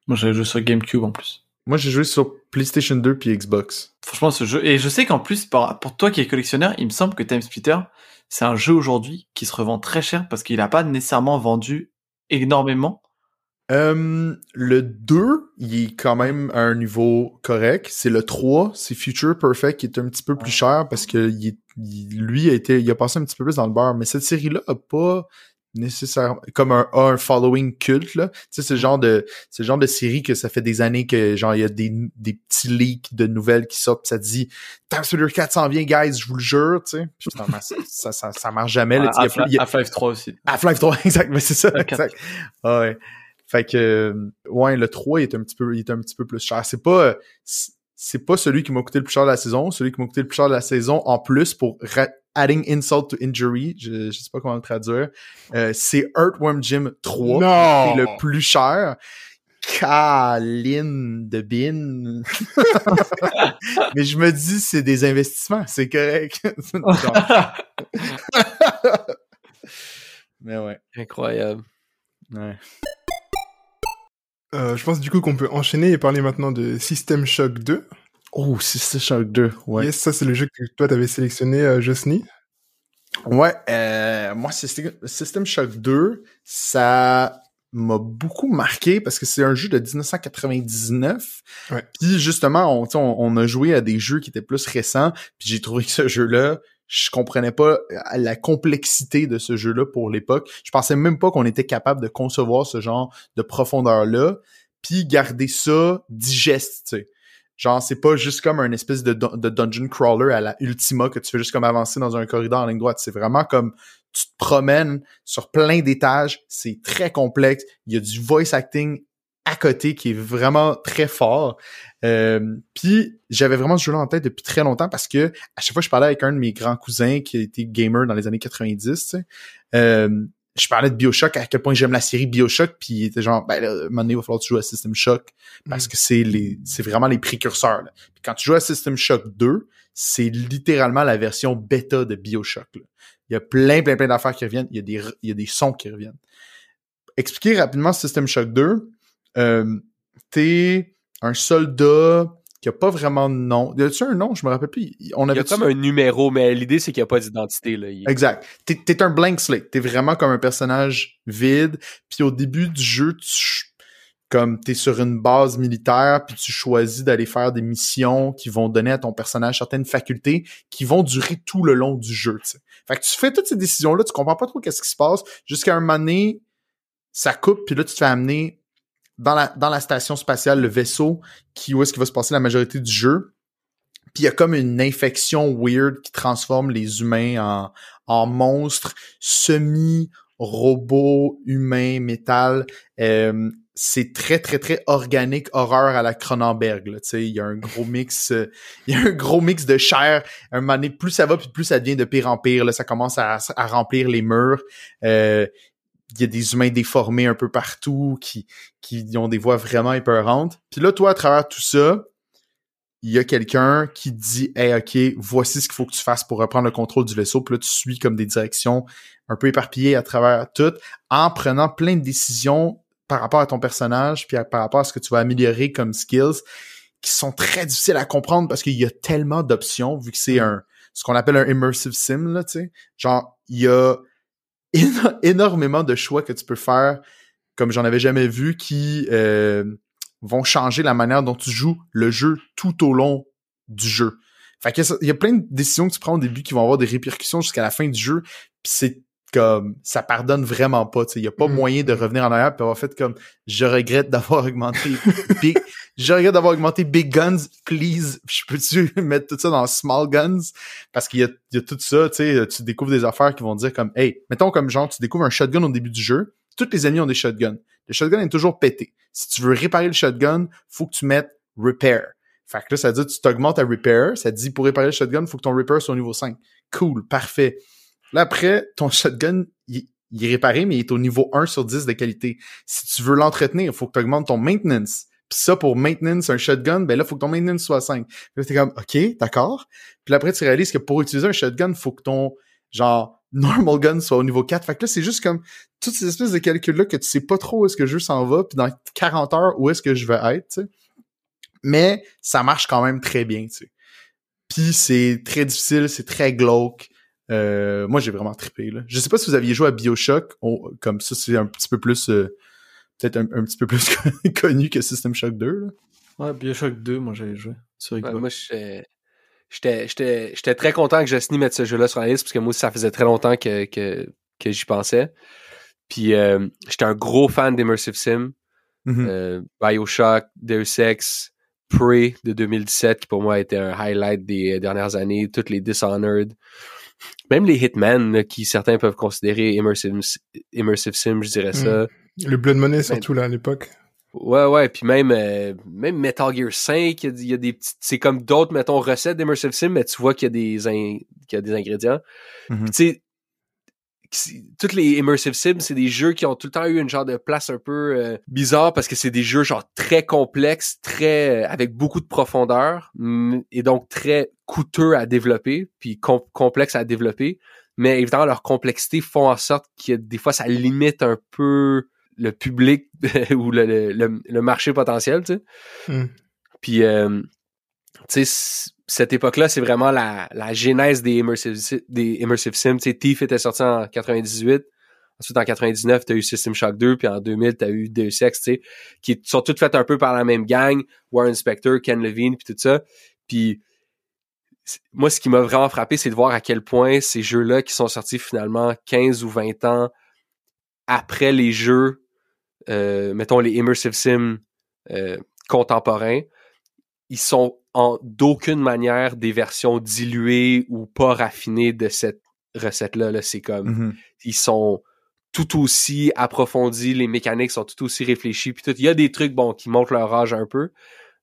Moi, j'avais joué sur GameCube en plus. Moi, j'ai joué sur PlayStation 2 puis Xbox. Franchement, ce jeu. Et je sais qu'en plus, pour, pour toi qui es collectionneur, il me semble que Time Splitter, c'est un jeu aujourd'hui qui se revend très cher parce qu'il n'a pas nécessairement vendu énormément. Euh, le 2, il est quand même à un niveau correct. C'est le 3, c'est Future Perfect qui est un petit peu plus cher parce que il est- il- lui a été, il a passé un petit peu plus dans le beurre. Mais cette série-là a pas nécessairement comme un, un following culte là. Tu sais, c'est le genre de c'est genre de série que ça fait des années que genre il y a des, des petits leaks de nouvelles qui sortent pis ça te dit Time Splitter 4 s'en vient guys, je vous le jure, tu sais. Finalement, ça, ça, ça, marche jamais. là, y a- Half-Life 3 aussi. Half-Life 3, exact, mais c'est ça, exact. Ah Ouais. Fait que, ouais, le 3, il est un petit peu, il est un petit peu plus cher. C'est pas, c'est pas celui qui m'a coûté le plus cher de la saison. Celui qui m'a coûté le plus cher de la saison, en plus, pour adding insult to injury, je, je sais pas comment le traduire, euh, c'est Earthworm Jim 3. Non! qui est le plus cher. Caline de bin. Mais je me dis, c'est des investissements, c'est correct. Mais ouais. Incroyable. ouais. Euh, je pense du coup qu'on peut enchaîner et parler maintenant de System Shock 2. Oh, System Shock 2, ouais. Yes, ça c'est le jeu que toi t'avais sélectionné, euh, Josny. Ouais, euh, moi, System, Shock 2, ça m'a beaucoup marqué parce que c'est un jeu de 1999. Ouais. Puis justement, on, on, on a joué à des jeux qui étaient plus récents. Puis j'ai trouvé que ce jeu-là, je comprenais pas la complexité de ce jeu-là pour l'époque. Je pensais même pas qu'on était capable de concevoir ce genre de profondeur-là. Puis garder ça digeste, tu sais. Genre, c'est pas juste comme un espèce de dungeon crawler à la Ultima que tu fais juste comme avancer dans un corridor en ligne droite. C'est vraiment comme tu te promènes sur plein d'étages. C'est très complexe. Il y a du voice acting à côté qui est vraiment très fort. Euh, Puis j'avais vraiment ce jeu-là en tête depuis très longtemps parce que à chaque fois que je parlais avec un de mes grands cousins qui était gamer dans les années 90, tu sais, euh, je parlais de Bioshock, à quel point j'aime la série Bioshock, puis il était genre, ben là, à un moment donné, il va falloir que tu joues à System Shock, parce Mm. que c'est les, c'est vraiment les précurseurs. Là. Puis quand tu joues à System Shock 2, c'est littéralement la version bêta de Bioshock. là. Il y a plein, plein, plein d'affaires qui reviennent, il y a des, il y a des sons qui reviennent. Expliquer rapidement System Shock 2, euh, t'es un soldat qui a pas vraiment de nom. Y a-tu un nom? Je me rappelle plus. On Il y avait a comme un numéro, mais l'idée, c'est qu'il n'y a pas d'identité. là. Il- Exact. T'es, t'es un blank slate. T'es vraiment comme un personnage vide. Puis au début du jeu, tu comme t'es sur une base militaire, puis tu choisis d'aller faire des missions qui vont donner à ton personnage certaines facultés qui vont durer tout le long du jeu. tu sais. Fait que tu fais toutes ces décisions-là, tu comprends pas trop qu'est-ce qui se passe, jusqu'à un moment donné, ça coupe, puis là tu te fais amener dans la, dans la station spatiale, le vaisseau, qui où est-ce qu'il va se passer la majorité du jeu. Puis il y a comme une infection weird qui transforme les humains en, en monstres semi robot, humain, métal. Euh, c'est très très très organique horreur à la Cronenberg il y a un gros mix euh, il y a un gros mix de chair un moment donné plus ça va puis plus ça devient de pire en pire là ça commence à, à remplir les murs euh, il y a des humains déformés un peu partout qui qui ont des voix vraiment épeurantes. Puis là toi à travers tout ça il y a quelqu'un qui dit hey ok voici ce qu'il faut que tu fasses pour reprendre le contrôle du vaisseau. Puis là tu suis comme des directions un peu éparpillées à travers tout en prenant plein de décisions par rapport à ton personnage, puis par rapport à ce que tu vas améliorer comme skills, qui sont très difficiles à comprendre parce qu'il y a tellement d'options, vu que c'est un ce qu'on appelle un immersive sim, là, tu sais. Genre, il y a énormément de choix que tu peux faire, comme j'en avais jamais vu, qui euh, vont changer la manière dont tu joues le jeu tout au long du jeu. Fait que il y a plein de décisions que tu prends au début qui vont avoir des répercussions jusqu'à la fin du jeu, puis c'est comme ça pardonne vraiment pas. Il y a pas mm. moyen de revenir en arrière puis avoir fait comme je regrette d'avoir augmenté je d'avoir augmenté big guns, please. Je peux-tu mettre tout ça dans small guns? Parce qu'il y a, y a tout ça. Tu tu découvres des affaires qui vont dire comme hey, mettons comme genre tu découvres un shotgun au début du jeu. Tous les ennemis ont des shotguns. Le shotgun est toujours pété. Si tu veux réparer le shotgun, faut que tu mettes repair. Fait que là, ça dit tu t'augmentes à repair. Ça dit pour réparer le shotgun, faut que ton repair soit au niveau 5. Cool, parfait. Là, après, ton shotgun, il, est réparé, mais il est au niveau 1 sur 10 de qualité. Si tu veux l'entretenir, il faut que tu augmentes ton maintenance. Puis ça, pour maintenance un shotgun, ben là, faut que ton maintenance soit 5. Puis là, t'es comme, OK, d'accord. Puis après, tu réalises que pour utiliser un shotgun, faut que ton, genre, normal gun soit au niveau 4. Fait que là, c'est juste comme toutes ces espèces de calculs-là que tu sais pas trop où est-ce que le jeu s'en va, puis dans 40 heures, où est-ce que je vais être, tu sais. Mais ça marche quand même très bien, tu sais. Puis c'est très difficile, c'est très glauque. Euh, moi, j'ai vraiment trippé. Là. Je sais pas si vous aviez joué à Bioshock. comme ça, c'est un petit peu plus... Euh, peut-être un, petit peu plus connu que System Shock 2. Là. Ouais, Bioshock 2, moi, j'avais joué. Sur ouais, moi, j'étais très content que Justine mette ce jeu-là sur la liste, parce que moi aussi, ça faisait très longtemps que, que, que j'y pensais. Puis, euh, j'étais un gros fan d'Immersive Sim. Mm-hmm. Bioshock, Deus Ex, Prey de 2017, qui pour moi a été un highlight des dernières années, toutes les Dishonored même les Hitman, qui certains peuvent considérer immersive, immersive sim, je dirais ça. Hmm. Le Blood Money, surtout là, à l'époque. Ouais, ouais, puis même, euh, même Metal Gear 5, il y, a des petites, c'est comme d'autres, mettons, recettes d'immersive sim, mais tu vois qu'il y a des, qu'il y a des ingrédients. Mm-hmm. Tu sais, toutes les immersive sims, c'est des jeux qui ont tout le temps eu une genre de place un peu euh, bizarre parce que c'est des jeux genre très complexes, très euh, avec beaucoup de profondeur et donc très coûteux à développer, puis complexes à développer. Mais évidemment, leur complexité font en sorte que des fois, ça limite un peu le public ou le, le, marché potentiel, tu sais. Hmm. Puis, euh, tu sais, cette époque-là, c'est vraiment la, la genèse des immersive, des immersive sims. Tu sais, Thief était sorti en 98. Ensuite, en 99, tu as eu System Shock 2, puis en 2000, tu as eu Deus Ex, tu sais, qui sont toutes faites un peu par la même gang, Warren Spector, Ken Levine, puis tout ça. Puis moi, ce qui m'a vraiment frappé, c'est de voir à quel point ces jeux-là, qui sont sortis finalement 15 ou 20 ans après les jeux, euh, mettons les immersive sims euh, contemporains, ils sont en d'aucune manière des versions diluées ou pas raffinées de cette recette-là. c'est comme mm-hmm. ils sont tout aussi approfondis, les mécaniques sont tout aussi réfléchies. Puis tout, il y a des trucs bon qui montrent leur âge un peu,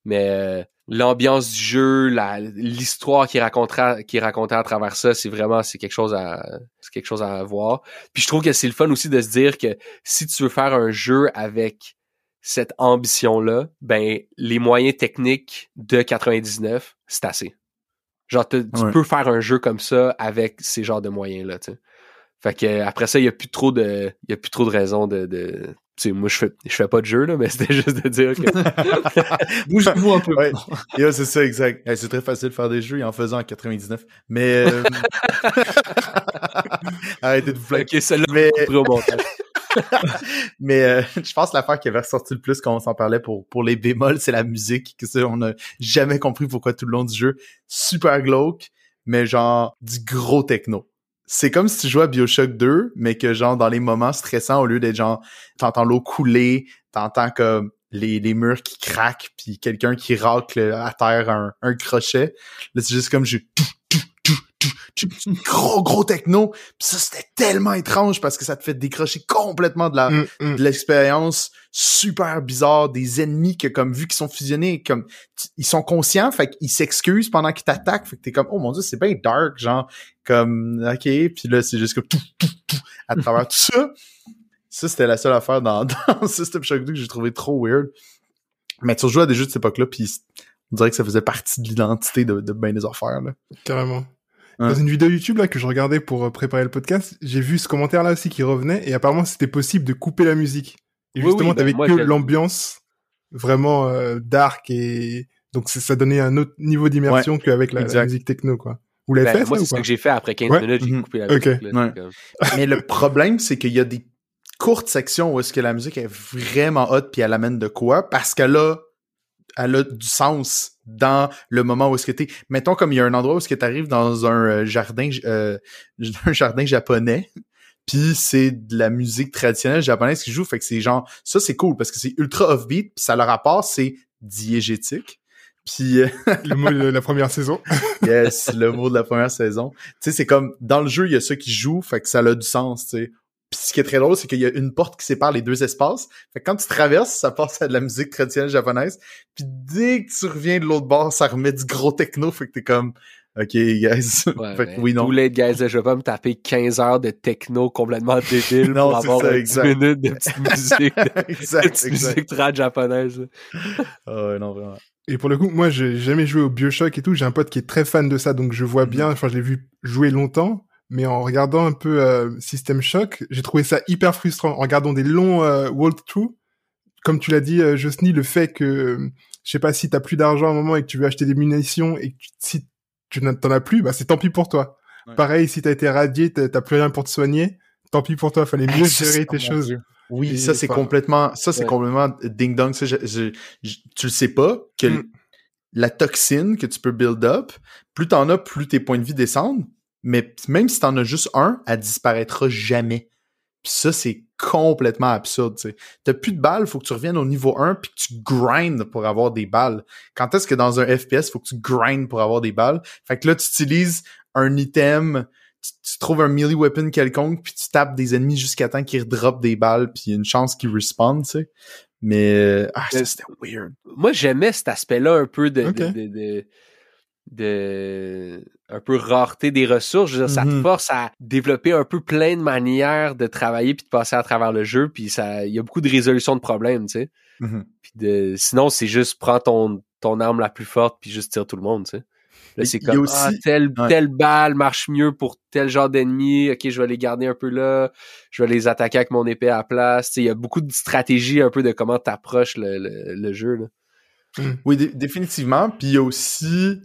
mais euh, l'ambiance du jeu, l'histoire qui racontera qui racontait à travers ça, c'est vraiment c'est quelque chose à c'est quelque chose à voir. Puis je trouve que c'est le fun aussi de se dire que si tu veux faire un jeu avec cette ambition-là, ben les moyens techniques de 99, c'est assez. Genre, tu peux faire un jeu comme ça avec ces genres de moyens-là, tu sais. Fait que après ça, il y a plus trop de. Il y a plus trop de raisons de. de tu sais, moi je fais je fais pas de jeu là, mais c'était juste de dire que. Bouge-vous un peu. Ouais. c'est ça, exact. c'est très facile de faire des jeux en faisant en 99. Mais euh... arrêtez de vous flaquer. Ok, celle-là, mais... au montage. mais euh, je pense que l'affaire qui avait ressorti le plus quand on s'en parlait pour pour les bémols, c'est la musique. Que ça, on n'a jamais compris pourquoi tout le long du jeu. Super glauque, mais genre du gros techno. C'est comme si tu jouais à Bioshock 2, mais que genre dans les moments stressants, au lieu d'être genre t'entends l'eau couler, t'entends comme les, les murs qui craquent, puis quelqu'un qui racle à terre un, un crochet. Là, c'est juste comme je gros gros techno. Puis ça c'était tellement étrange parce que ça te fait décrocher complètement de la Mm, mm. de l'expérience super bizarre des ennemis que comme vu qu'ils sont fusionnés comme ils sont conscients fait qu'ils s'excusent pendant qu'ils t'attaquent fait que t'es comme oh mon dieu c'est bien dark genre comme ok puis là c'est juste comme tout, tout, tout, à travers tout ça ça c'était la seule affaire dans, dans System Shock 2 que j'ai trouvé trop weird mais tu rejoues à des jeux de cette époque là puis on dirait que ça faisait partie de l'identité de, de bien des affaires là Carrément. Ouais. Dans une vidéo YouTube là que je regardais pour euh, préparer le podcast, j'ai vu ce commentaire là aussi qui revenait et apparemment c'était possible de couper la musique. Et justement, oui, ben, t'avais que l'ambiance vraiment euh, dark et donc ça donnait un autre niveau d'immersion qu'avec la, musique techno quoi. Vous l'avez Ben, fait moi, ça c'est ou ce que j'ai fait après 15 Ouais. minutes, j'ai Mhm. coupé la musique. là, Ouais. Mais le problème, c'est qu'il y a des courtes sections où est-ce que la musique est vraiment hot puis elle amène de quoi parce qu'elle a elle a du sens dans le moment où est-ce que t'es. Mettons comme il y a un endroit où est-ce que t'arrives dans un euh, jardin euh, un jardin japonais puis c'est de la musique traditionnelle japonaise qui joue fait que c'est genre ça c'est cool parce que c'est ultra offbeat puis ça leur rapport c'est diégétique puis euh, Le mot de la première saison. Yes, le mot de la première saison. Tu sais, c'est comme, dans le jeu, il y a ça qui joue, fait que ça a du sens, tu sais. Puis ce qui est très drôle, c'est qu'il y a une porte qui sépare les deux espaces. Fait que quand tu traverses, ça passe à de la musique traditionnelle japonaise. Puis dès que tu reviens de l'autre bord, ça remet du gros techno. Fait que t'es comme, OK, guys. Ouais, fait que oui, non. Tous les guys, je vais pas me taper 15 heures de techno complètement débile Non, pour avoir ça, euh, 10 exact. minutes de petite musique, de exact, petite exact. musique trad japonaise. Ouais, non, vraiment. Et pour le coup, moi, j'ai jamais joué au Bioshock et tout. J'ai un pote qui est très fan de ça, donc je vois Mhm. bien. Enfin, je l'ai vu jouer longtemps, mais en regardant un peu euh, System Shock, j'ai trouvé ça hyper frustrant. En regardant des longs euh, walkthroughs, comme tu l'as dit, euh, Josny, le fait que, euh, je sais pas, si t'as plus d'argent à un moment et que tu veux acheter des munitions et que tu- si tu n'en as plus, bah c'est tant pis pour toi. Ouais. Pareil, si t'as été radié, t'as plus rien pour te soigner, tant pis pour toi. Fallait mieux Ça, gérer tes choses. Dieu. Oui, Et ça c'est complètement, ça c'est ouais. complètement ding dong. Ça, je- je- je- tu le sais pas que Mm. la toxine que tu peux build up, plus t'en as, plus tes points de vie descendent. Mais même si t'en as juste un, elle disparaîtra jamais. Puis ça c'est complètement absurde. Tu t'as plus de balles, faut que tu reviennes au niveau 1 puis que tu grindes pour avoir des balles. Quand est-ce que dans un FPS, faut que tu grindes pour avoir des balles? Fait que là, tu utilises un item tu, tu trouves un melee weapon quelconque, puis tu tapes des ennemis jusqu'à temps qu'ils redroppent des balles, puis il y a une chance qu'ils respawnent, tu sais. Mais, euh, ah, ça, Mais- c'était weird. Moi, j'aimais cet aspect-là un peu de, Ok. de, de, de, de- un peu rareté des ressources. Je veux dire, Ça te Mhm. force à développer un peu plein de manières de travailler puis de passer à travers le jeu. Puis ça, il y a beaucoup de résolution de problèmes, tu sais. Mhm. Puis de, sinon, c'est juste prends ton, ton arme la plus forte puis juste tire tout le monde, tu sais. Là, c'est comme, aussi- ah, telle, Ouais. telle balle marche mieux pour tel genre d'ennemi. Ok, je vais les garder un peu là. Je vais les attaquer avec mon épée à la place. Tu sais, il y a beaucoup de stratégies un peu de comment t'approches le, le, le jeu, là. Oui, dé- définitivement. Puis il y a aussi,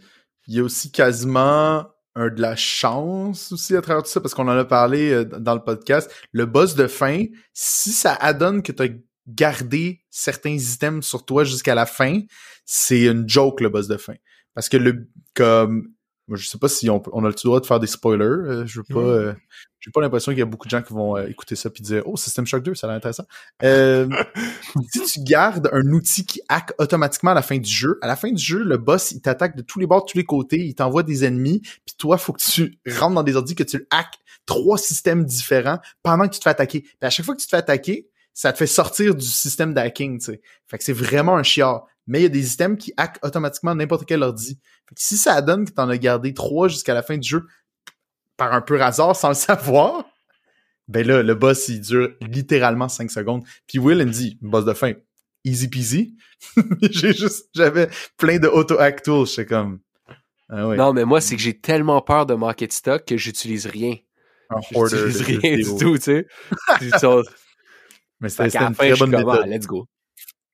il y a aussi quasiment un de la chance aussi à travers tout ça, parce qu'on en a parlé euh, dans le podcast. Le boss de fin, si ça adonne que tu as gardé certains items sur toi jusqu'à la fin, c'est une joke le boss de fin. Parce que le comme moi, je sais pas si on, peut- on a le droit de faire des spoilers. euh, je veux pas. Euh, j'ai pas l'impression qu'il y a beaucoup de gens qui vont euh, écouter ça puis dire Oh, System Shock 2, ça a l'air intéressant. Euh, si tu gardes un outil qui hack automatiquement à la fin du jeu, à la fin du jeu, le boss, il t'attaque de tous les bords, de tous les côtés, il t'envoie des ennemis, puis toi, faut que tu rentres dans des ordis, que tu le hack trois systèmes différents pendant que tu te fais attaquer. Puis à chaque fois que tu te fais attaquer, ça te fait sortir du système d'hacking, tu sais. Fait que c'est vraiment un chiard. Mais il y a des items qui hackent automatiquement n'importe quel ordi. Fait que si ça donne que t'en as gardé trois jusqu'à la fin du jeu, par un pur hasard, sans le savoir, ben là, le boss, il dure littéralement 5 secondes. Puis Will, il me dit, boss de fin, easy peasy. j'ai juste, j'avais plein de auto-hack tools. J'étais comme, ah ouais, Non, mais moi, c'est que j'ai tellement peur de manquer de stock que j'utilise rien. J'utilise rien du tout, tu sais. Mais c'était une très bonne ah, méthode. let's go.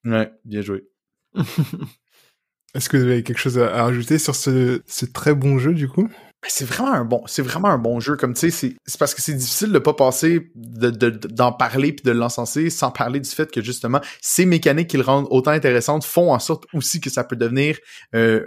Ouais, bien joué. Est-ce que vous avez quelque chose à, rajouter sur ce, très bon jeu, du coup? Ben, c'est vraiment un bon, jeu. Comme tu sais, c'est, parce que c'est difficile de pas passer, de, de- d'en parler puis de l'encenser sans parler du fait que justement, ces mécaniques qui le rendent autant intéressantes font en sorte aussi que ça peut devenir euh,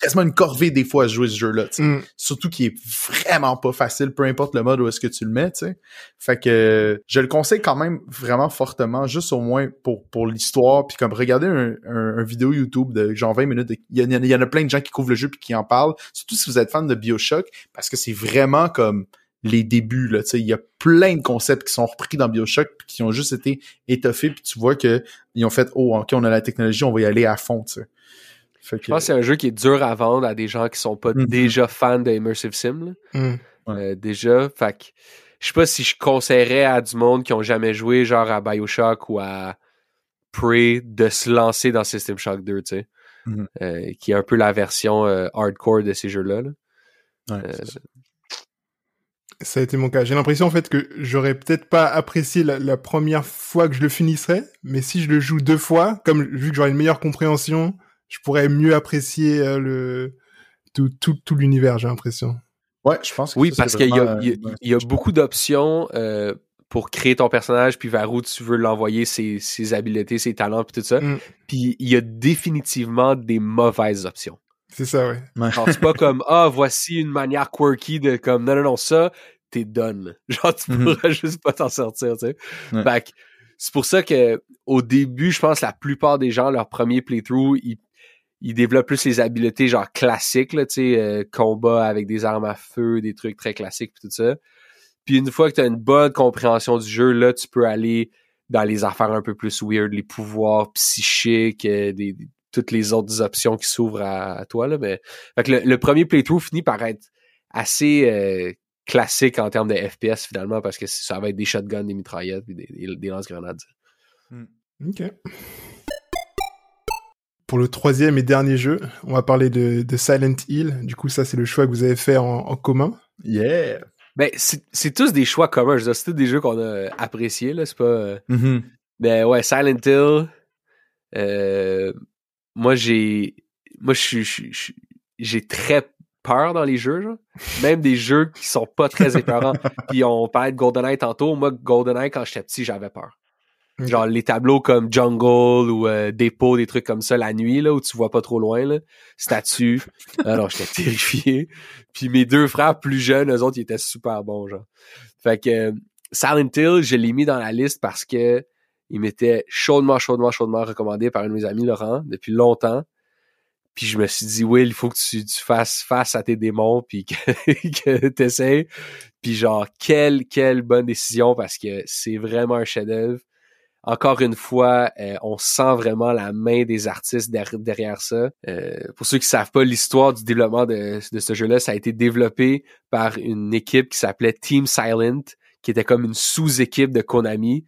quasiment une corvée des fois à jouer ce jeu-là. Mm. Surtout qu'il est vraiment pas facile, peu importe le mode où est-ce que tu le mets. sais. Fait que je le conseille quand même vraiment fortement, juste au moins pour, pour l'histoire. Puis comme regarder un, un, vidéo YouTube de genre 20 minutes. Il, y, y, en a plein de gens qui couvrent le jeu puis qui en parlent. Surtout si vous êtes fan de Bioshock, parce que c'est vraiment comme les débuts. Là, il y a plein de concepts qui sont repris dans Bioshock puis qui ont juste été étoffés. Puis tu vois que ils ont fait Oh, ok, on a la technologie, on va y aller à fond. Je pense que c'est un jeu qui est dur à vendre à des gens qui sont pas mm-hmm. déjà fans de Immersive Sim. Mm. Euh, déjà, fait que je sais pas si je conseillerais à du monde qui ont jamais joué genre à BioShock ou à Prey de se lancer dans System Shock 2, tu sais. Mm-hmm. Euh, qui est un peu la version euh, hardcore de ces jeux-là. ça. a été mon cas. J'ai l'impression en fait que j'aurais peut-être pas apprécié la, la, première fois que je le finisserais, mais si je le joue deux fois, comme vu que j'aurai une meilleure compréhension, je pourrais mieux apprécier euh, le tout, tout, tout l'univers, j'ai l'impression. Ouais, je pense que Oui, parce qu'il y a, il y a, beaucoup d'options euh, pour créer ton personnage, puis vers où tu veux l'envoyer, ses, ses habiletés, ses talents, puis tout ça. Mm. Puis il y a définitivement des mauvaises options. C'est ça, ouais. c'est pas comme ah voici une manière quirky de comme non non non ça t'es done. Genre tu mm-hmm. pourras juste pas t'en sortir, tu sais. Ouais. c'est pour ça que au début, je pense la plupart des gens leur premier playthrough, ils il développe plus les habiletés genre classiques, là, tu sais, euh, combat avec des armes à feu, des trucs très classiques tout ça. Puis une fois que tu as une bonne compréhension du jeu, là, tu peux aller dans les affaires un peu plus weird, les pouvoirs psychiques, euh, des, toutes les autres options qui s'ouvrent à, toi. Là, mais fait le, premier playthrough finit par être assez euh, classique en termes de FPS finalement parce que ça va être des shotguns, des mitraillettes, et des, des lance-grenades. Hmm. Ok pour le troisième et dernier jeu, on va parler de, de Silent Hill. Du coup, ça, c'est le choix que vous avez fait en, en commun. Yeah! Ben, c'est tous des choix communs. C'est tous des jeux qu'on a appréciés, là. C'est pas... Mm-hmm. Ben ouais, Silent Hill... Euh, moi, j'ai... Moi, je suis... J'ai très peur dans les jeux, genre. Même des jeux qui sont pas très épeurants. Puis on parlait de GoldenEye tantôt. Moi, GoldenEye, quand j'étais petit, j'avais peur. Genre les tableaux comme Jungle ou euh, Dépôt, des trucs comme ça la nuit, là, où tu vois pas trop loin, là. Statue. Alors, j'étais terrifié. Puis mes deux frères plus jeunes, eux autres, ils étaient super bons, genre. Fait que euh, Silent Hill, je l'ai mis dans la liste parce que il m'était chaudement, chaudement, chaudement recommandé par un de mes amis, Laurent, depuis longtemps. Puis je me suis dit, Will, il faut que tu, tu fasses face à tes démons, puis que, que t'essayes. Puis genre, quelle, quelle bonne décision, parce que c'est vraiment un chef-d'œuvre encore une fois, euh, on sent vraiment la main des artistes derrière ça. Euh, pour ceux qui savent pas l'histoire du développement de, ce jeu-là, ça a été développé par une équipe qui s'appelait Team Silent, qui était comme une sous-équipe de Konami,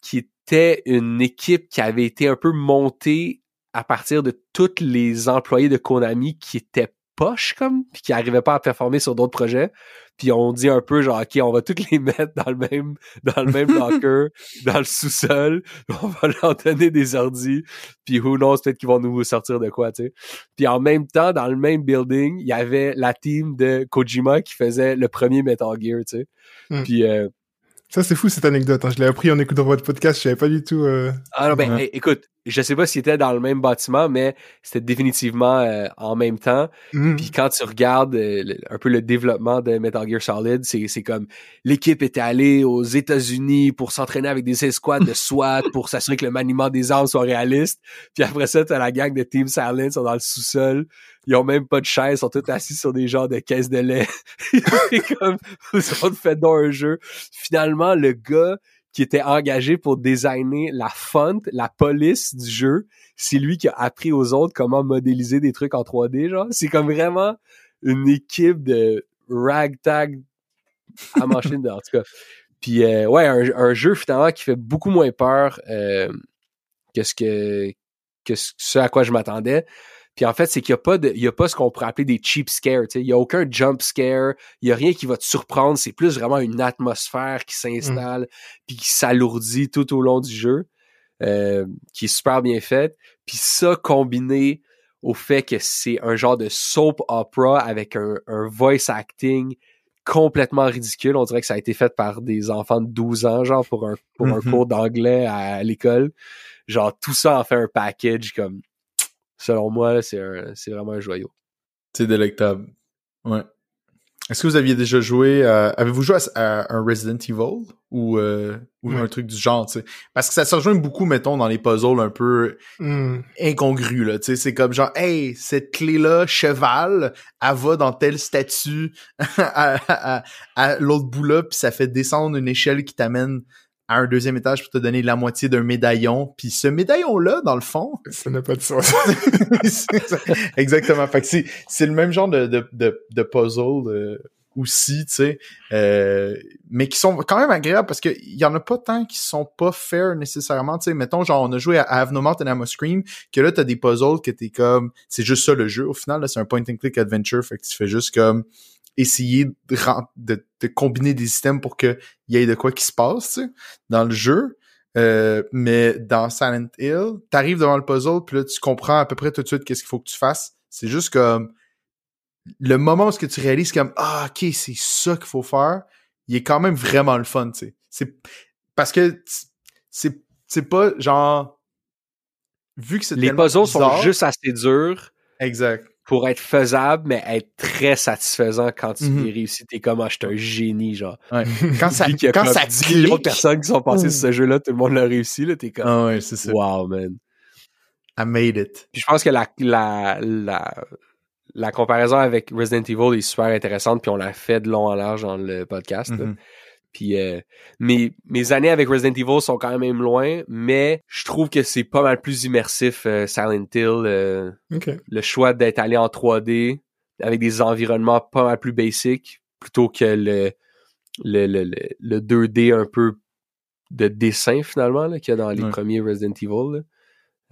qui était une équipe qui avait été un peu montée à partir de tous les employés de Konami qui étaient poches comme puis qui arrivaient pas à performer sur d'autres projets. Puis on dit un peu genre ok on va tous les mettre dans le même dans le même locker dans le sous-sol. On va leur donner des ordis. Puis who knows peut-être qu'ils vont nous sortir de quoi tu sais. Puis en même temps dans le même building il y avait la team de Kojima qui faisait le premier Metal Gear tu sais. Hmm. puis euh, ça, c'est fou cette anecdote. Hein. Je l'ai appris en écoutant votre podcast. Je savais pas du tout. Euh... Ah non, ben écoute, je sais pas s'il était dans le même bâtiment, mais c'était définitivement euh, en même temps. Mm. Puis quand tu regardes euh, un peu le développement de Metal Gear Solid, c'est c'est comme l'équipe était allée aux États-Unis pour s'entraîner avec des escouades de SWAT pour s'assurer que le maniement des armes soit réaliste. Puis après ça, t'as la gang de Team Silent sont dans le sous-sol ils ont même pas de chaise, ils sont tous assis sur des genres de caisses de lait. comme, ils ont fait dans un jeu. Finalement, le gars qui était engagé pour designer la font, la police du jeu, c'est lui qui a appris aux autres comment modéliser des trucs en 3D, genre. C'est comme vraiment une équipe de ragtag à machine, en tout cas. Puis, euh, ouais, un, jeu finalement qui fait beaucoup moins peur euh, que ce que, que ce à quoi je m'attendais. Puis en fait, c'est qu'il n'y a pas de, il y a pas ce qu'on pourrait appeler des cheap scares. Il n'y a aucun jump scare. Il n'y a rien qui va te surprendre. C'est plus vraiment une atmosphère qui s'installe mm. puis qui s'alourdit tout au long du jeu, euh, qui est super bien faite. Puis ça combiné au fait que c'est un genre de soap opera avec un, un voice acting complètement ridicule. On dirait que ça a été fait par des enfants de 12 ans, genre pour un, pour un mm-hmm. cours d'anglais à l'école. Genre tout ça en fait un package comme selon moi, c'est vraiment un joyau. C'est délectable. Ouais. Est-ce que vous aviez déjà joué avez-vous joué à, un Resident Evil ou euh, ou un truc du genre, tu sais? Parce que ça se rejoint beaucoup mettons dans les puzzles un peu mm. incongrus là, tu sais, c'est comme genre hey, cette clé là cheval, elle va dans tel statut à, à l'autre bout là puis ça fait descendre une échelle qui t'amène à un deuxième étage pour te donner la moitié d'un médaillon. Puis ce médaillon-là, dans le fond... Ça n'a pas de sens. Exactement. Fait que c'est, c'est le même genre de, de, de, puzzle euh, aussi, tu sais. Euh, mais qui sont quand même agréables parce qu'il y en a pas tant qui sont pas fair nécessairement. Tu sais, mettons, genre, on a joué à Have No Mouth and Scream, que là, t'as des puzzles que t'es comme... C'est juste ça le jeu. Au final, là, c'est un point-and-click adventure. Fait que tu fais juste comme essayer de, de, combiner des systèmes pour qu'il y ait de quoi qui se passe dans le jeu. Euh, mais dans Silent Hill, t'arrives devant le puzzle, puis là, tu comprends à peu près tout de suite qu'est-ce qu'il faut que tu fasses. C'est juste comme le moment où ce que tu réalises comme ah ok c'est ça qu'il faut faire, il est quand même vraiment le fun, tu sais. C'est parce que c'est c'est pas genre vu que c'est les puzzles sont juste assez durs. Exact pour être faisable, mais être très satisfaisant quand tu mm réussis. T'es comme, ah, je suis un génie, genre. Ouais. Quand ça, quand ça 10 millions de personnes qui sont passées sur ce jeu-là, tout le monde l'a réussi, là, t'es comme, ah ouais, c'est ça. wow, man. I made it. Puis je pense que la, la, la, la comparaison avec Resident Evil est super intéressante, puis on l'a fait de long en large dans le podcast. Puis euh, mes, mes années avec Resident Evil sont quand même loin, mais je trouve que c'est pas mal plus immersif euh, Silent Hill. Euh, le choix d'être allé en 3D avec des environnements pas mal plus basiques plutôt que le, le, le, le, 2D un peu de dessin finalement qu'il y a dans les premiers Resident Evil.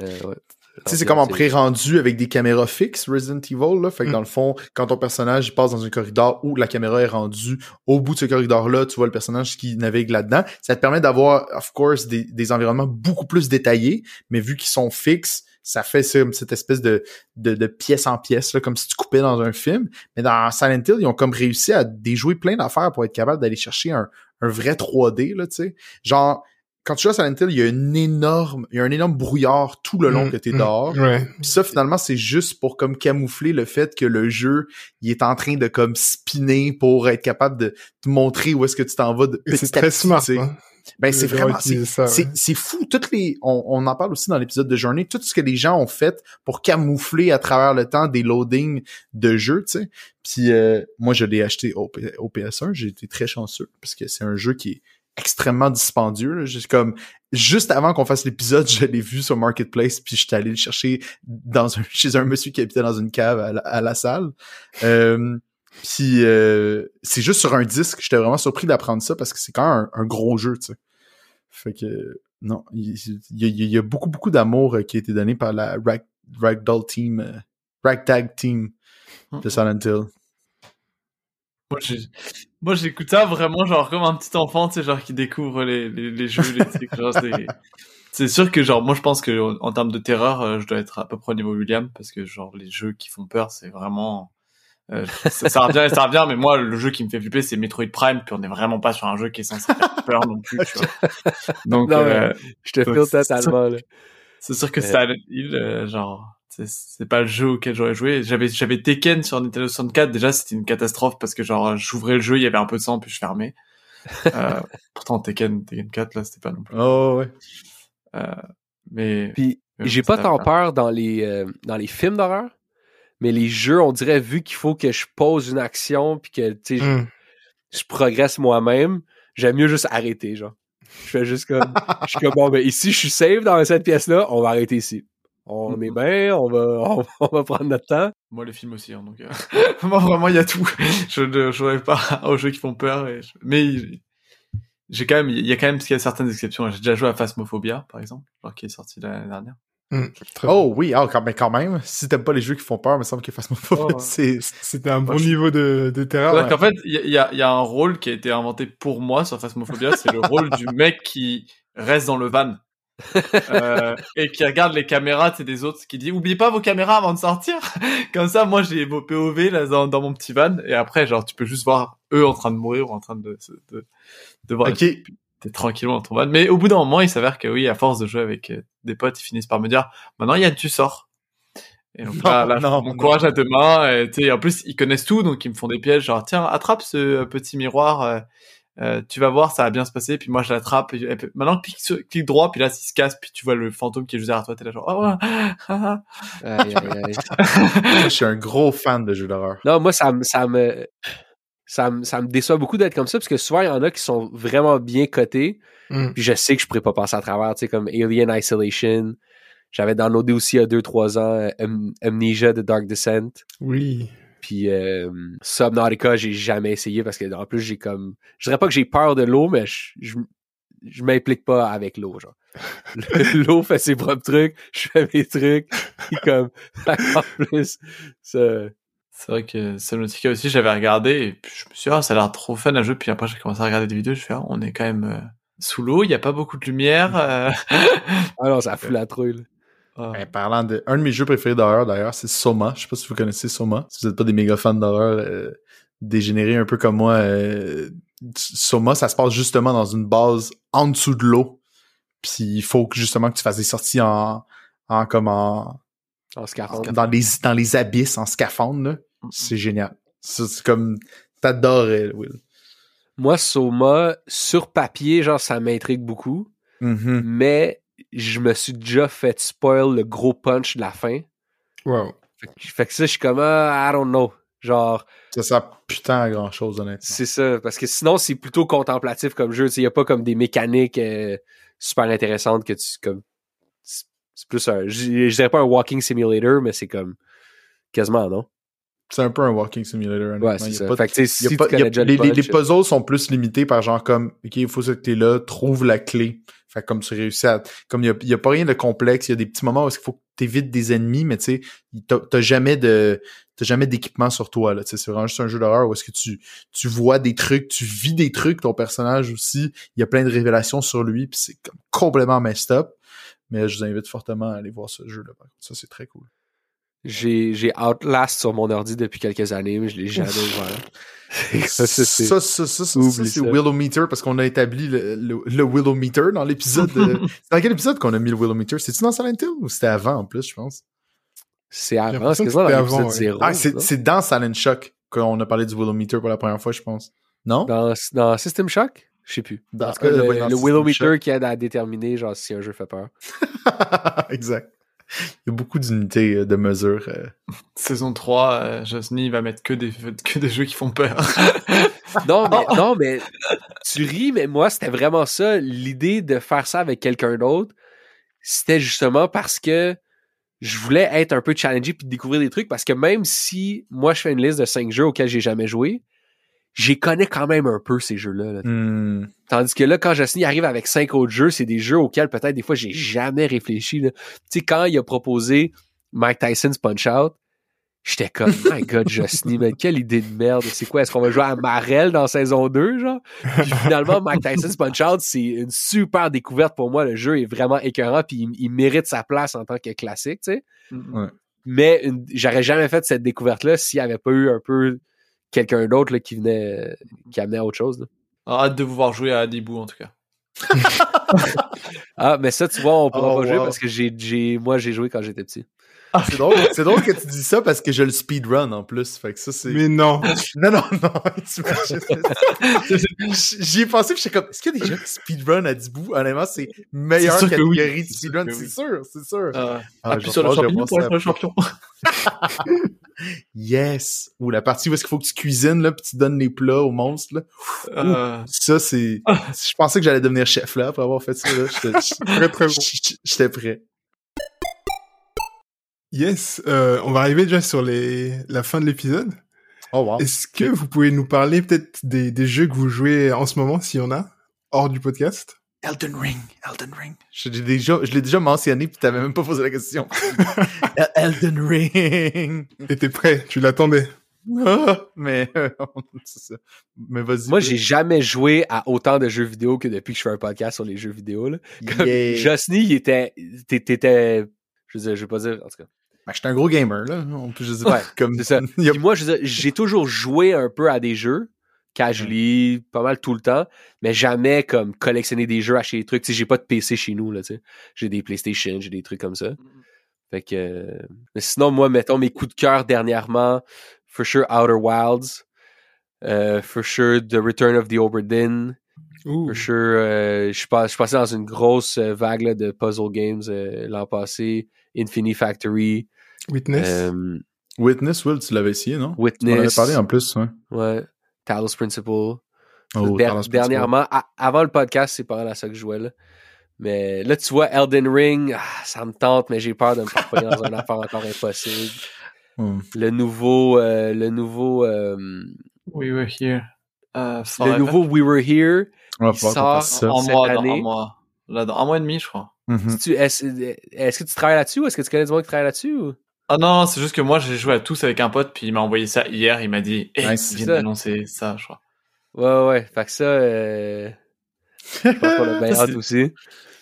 ouais. Tu sais, c'est comme en pré-rendu avec des caméras fixes, Resident Evil, là. Fait que mm. dans le fond, quand ton personnage il passe dans un corridor où la caméra est rendue au bout de ce corridor-là, tu vois le personnage qui navigue là-dedans. Ça te permet d'avoir, of course, des, des environnements beaucoup plus détaillés, mais vu qu'ils sont fixes, ça fait cette espèce de, de, de, pièce en pièce, là, comme si tu coupais dans un film. Mais dans Silent Hill, ils ont comme réussi à déjouer plein d'affaires pour être capable d'aller chercher un, un vrai 3D, là, tu sais. Genre, quand tu joues à Silent Hill, il y a une énorme, il y a un énorme brouillard tout le long mm, que t'es mm, dehors. Ouais. ça, finalement, c'est juste pour comme camoufler le fait que le jeu, il est en train de comme spinner pour être capable de te montrer où est-ce que tu t'en vas. C'est très smart. Hein. Ben c'est vraiment c'est fou toutes les on, on, en parle aussi dans l'épisode de journée tout ce que les gens ont fait pour camoufler à travers le temps des loadings de jeux tu sais puis euh, moi je l'ai acheté au, au PS1 j'ai été très chanceux parce que c'est un jeu qui est extrêmement dispendieux. Juste comme juste avant qu'on fasse l'épisode, je l'ai vu sur Marketplace, puis j'étais allé le chercher dans un, chez un monsieur qui habitait dans une cave à la, salle. Euh, puis euh, c'est juste sur un disque. J'étais vraiment surpris d'apprendre ça parce que c'est quand même un, gros jeu, tu sais. Fait que non, il, y, a, beaucoup beaucoup d'amour euh, qui a été donné par la Rag, Ragdoll Team, Ragtag Team de Silent Hill. Moi, j'écoute ça vraiment genre comme un petit enfant, tu sais, genre qui découvre les, les, les jeux, les trucs. C'est sûr que genre moi je pense que en, termes de terreur, euh, je dois être à peu près au niveau William parce que genre les jeux qui font peur, c'est vraiment euh, ça, ça revient, ça revient, mais moi le jeu qui me fait flipper c'est Metroid Prime, puis on n'est vraiment pas sur un jeu qui est censé faire peur non plus. Tu vois. Donc euh, je te file totalement. C'est sûr que ça, il euh, genre c'est pas le jeu auquel j'aurais joué. J'avais j'avais Tekken sur Nintendo 64. Déjà, c'était une catastrophe parce que genre j'ouvrais le jeu, il y avait un peu de sang puis je fermais. euh, pourtant Tekken Tekken 4 là, c'était pas non plus. Oh ouais. Euh, mais puis j'ai pas tant peur dans les euh, dans les films d'horreur, mais les jeux, on dirait vu qu'il faut que je pose une action puis que tu sais je, hmm. je, progresse moi-même, j'aime mieux juste arrêter genre. Je fais juste comme je suis comme bon ben ici je suis safe dans cette pièce là, on va arrêter ici on est bien, on va, on, va prendre notre temps. Moi, le film aussi, hein, donc, euh, moi, vraiment, il y a tout. Je ne jouerai pas aux jeux qui font peur, et mais j'ai quand même, il y a quand même, il y a certaines exceptions. J'ai déjà joué à Phasmophobia, par exemple, genre qui est sorti l'année dernière. Mmh, oh oui, oh, quand, mais quand même, si t'aimes pas les jeux qui font peur, il me semble que Phasmophobia, oh. c'est, c'était un bon niveau de, de terreur. En fait, il y a, y a un rôle qui a été inventé pour moi sur Phasmophobia, c'est le rôle du mec qui reste dans le van euh, et qui regarde les caméras c'est des autres qui dit oubliez pas vos caméras avant de sortir comme ça moi j'ai vos POV là dans, dans, mon petit van et après genre tu peux juste voir eux en train de mourir ou en train de de, de voir okay. t'es tranquillement dans ton van mais au bout d'un moment il s'avère que oui à force de jouer avec euh, des potes ils finissent par me dire maintenant Yann tu sors Et donc là, là, non, mon non. courage à deux mains. Et, en plus, ils connaissent tout, donc ils me font des pièges. Genre, tiens, attrape ce petit miroir. Euh, tu vas voir, ça va bien se passer. Puis moi, je l'attrape. et- et puis- Maintenant, clique, sur- clique droit. Puis là, s'il se casse, puis tu vois le fantôme qui est juste derrière toi. T'es là genre, oh, ah, ah. Aïe, aïe, aïe. Moi, je suis un gros fan de jeux d'horreur. Non, moi, ça me, ça me, ça me, ça me déçoit beaucoup d'être comme ça, parce que souvent, il y en a qui sont vraiment bien cotés, Mm. puis je sais que je pourrais pas passer à travers, tu sais, comme Alien Isolation. J'avais downloadé aussi il y a 2-3 ans euh, Am- Amnesia de Dark Descent. Oui. Puis euh, Subnautica, j'ai jamais essayé parce que en plus j'ai comme je dirais pas que j'ai peur de l'eau, mais je, je, je m'implique pas avec l'eau, genre. L'eau fait ses propres trucs, je fais mes trucs. Puis comme en plus, C'est vrai que Subnautica aussi, j'avais regardé. Et puis je me suis dit, ah, ça a l'air trop fun à jouer. Puis après, j'ai commencé à regarder des vidéos. Je fais, ah, on est quand même euh, sous l'eau. Il n'y a pas beaucoup de lumière. euh. ah non, ça fout la trouille. Ah. Ben, parlant de. Un de mes jeux préférés d'horreur, d'ailleurs, c'est Soma. Je sais pas si vous connaissez Soma. Si vous n'êtes pas des méga fans d'horreur euh, dégénérés un peu comme moi, euh, Soma, ça se passe justement dans une base en dessous de l'eau. Puis il faut que justement que tu fasses des sorties en, en comme en, En scaphandre. dans les dans les abysses en scaphandre. là. C'est génial. C'est comme t'adorais, Will. Moi, Soma, sur papier, genre, ça m'intrigue beaucoup. Mhm. Mais je me suis déjà fait spoil le gros punch de la fin. Wow. Fait que, fait que ça, je suis comme, ah, I don't know. Genre, Ça sert putain à grand chose, honnêtement. c'est ça. Parce que sinon, c'est plutôt contemplatif comme jeu. Il n'y a pas comme des mécaniques euh, super intéressantes que tu. comme C'est c'est plus un. Je je dirais pas un walking simulator, mais c'est comme. Quasiment, non? C'est un peu un walking simulator. Ouais, c'est ça. pas Fait si pas- a- les, le les- punch, les puzzles sont plus limités par genre comme OK, il faut que tu es là, trouve la clé. Fait que comme tu réussis à. Comme il y a, il y a pas rien de complexe, il y a des petits moments où il faut que tu évites des ennemis, mais tu sais, t'as jamais de. T'as jamais d'équipement sur toi, là. C'est vraiment juste un jeu d'horreur où est-ce que tu, tu vois des trucs, tu vis des trucs, ton personnage aussi. Il y a plein de révélations sur lui, puis c'est comme complètement messed up. Mais je vous invite fortement à aller voir ce jeu-là. Ça, c'est très cool. J'ai j'ai Outlast sur mon ordi depuis quelques années, mais je l'ai jamais ouvert. Ça, Ça, ça, c'est- ça, ça, ça, ça, c'est ça. Willowmeter parce qu'on a établi le, le, le Willowmeter dans l'épisode. de- c'est dans quel épisode qu'on a mis le Willowmeter? C'est-tu dans Silent Hill ou c'était avant en plus, je pense? C'est avant, l'impression c'est que quasiment dans l'épisode avant, ouais. zéro. Ah, c'est, dans Silent Shock qu'on a parlé du Willowmeter pour la première fois, je pense. Non? Dans, dans System Shock? Je sais plus. Dans- euh, le, ouais, le Willowmeter qui aide à déterminer genre si un jeu fait peur. exact. Il y a beaucoup d'unités euh, de mesure. euh. Saison 3, euh, Josny va mettre que des, que des jeux qui font peur. Non, mais, non, mais tu ris, mais moi, c'était vraiment ça. L'idée de faire ça avec quelqu'un d'autre, c'était justement parce que je voulais être un peu challengé puis découvrir des trucs parce que même si moi je fais une liste de cinq jeux auxquels j'ai jamais joué, j'y connais quand même un peu ces jeux-là. là. Hmm. Tandis que là, quand Justin arrive avec cinq autres jeux, c'est des jeux auxquels peut-être des fois j'ai jamais réfléchi. Tu sais, quand il a proposé Mike Tyson's Punch Out, j'étais comme My God, Justin, mais quelle idée de merde. C'est quoi? Est-ce qu'on va jouer à Marel dans saison 2, genre? Puis finalement, Mike Tyson's Punch Out, c'est une super découverte pour moi. Le jeu est vraiment écœurant, puis il, il mérite sa place en tant que classique, tu sais. Ouais. Mais j'aurais jamais fait cette découverte-là s'il n'y avait pas eu un peu quelqu'un d'autre là, qui venait qui amenait à autre chose. là. Alors, hâte de vous voir jouer à Adibou, en tout cas. Ah, mais ça, tu vois, on pourra Oh, pas jouer parce que j'ai, j'ai, moi, j'ai joué quand j'étais petit. C'est drôle, c'est drôle que tu dis ça parce que je le speedrun en plus. Fait que ça, c'est. Mais non. Non, non, non. J'y ai pensé, puis j'étais comme, est-ce qu'il y a des gens qui speedrun à 10 bouts? Honnêtement, c'est meilleure que oui. catégorie de C'est sûr speedrun, c'est oui. sûr, c'est sûr. Euh, Ah, appuie je sur le je champignon voir pour être le champion. Yes! Ou la partie où est-ce qu'il faut que tu cuisines, là, puis tu donnes les plats aux monstres, là. Euh, Ça, c'est... Je pensais que j'allais devenir chef, là, après avoir fait ça, là. J'étais- Très très bon. J'étais prêt. Yes, euh, on va arriver déjà sur les la fin de l'épisode. Oh, wow. Est-ce que vous pouvez nous parler peut-être des, des jeux que vous jouez en ce moment, s'il y en a, hors du podcast? Elden Ring, Elden Ring. Je l'ai déjà, je l'ai déjà mentionné, puis t'avais même pas posé la question. El- Elden Ring! T'étais prêt, tu l'attendais. Ah, mais, euh, c'est ça. Mais vas-y. Moi, j'ai jamais joué à autant de jeux vidéo que depuis que je fais un podcast sur les jeux vidéo, là. Comme Yeah. Josny, il était, t'é- t'étais, je veux dire, je vais pas dire, en tout cas. Ben, j'étais un gros gamer, là. On peut juste Ouais, comme c'est ça. Puis moi, je veux dire, j'ai toujours joué un peu à des jeux, casually, pas mal tout le temps, mais jamais comme collectionner des jeux, acheter des trucs. Tu sais, j'ai pas de PC chez nous, là, tu sais. J'ai des PlayStation, j'ai des trucs comme ça. Fait que, euh, mais sinon, moi, mettons mes coups de cœur dernièrement, for sure Outer Wilds, euh, for sure The Return of the Oberdin, for sure, euh, je suis pas- passé dans une grosse vague là, de puzzle games euh, l'an passé, Infinity Factory, Witness. euh, Witness, Will, tu l'avais essayé, non? Tu m'en avais Witness, parlé en plus, ouais. ouais, Talos Principle. Oh, Der- Talos Principle. dernièrement, à- avant le podcast, c'est pas mal à ça que je jouais là. Mais là, tu vois, Elden Ring, ah, ça me tente, mais j'ai peur de me faire dans une affaire encore impossible. Hmm. Le nouveau, euh, le nouveau, euh, We were here. Euh, le nouveau We Were Here. Va Il sort en cette mois, dans un mois. Là, dans un mois et demi, je crois. Mhm. Est-ce que tu travailles là-dessus ou est-ce que tu connais du monde qui travaille là-dessus? Ah non, c'est juste que moi, j'ai joué à tous avec un pote, puis il m'a envoyé ça hier. Il m'a dit, hey, Nice. il vient d'annoncer ça, je crois. Ouais, ouais. Fait que ça, euh, je pense qu'on a bien Ça, hâte c'est- aussi.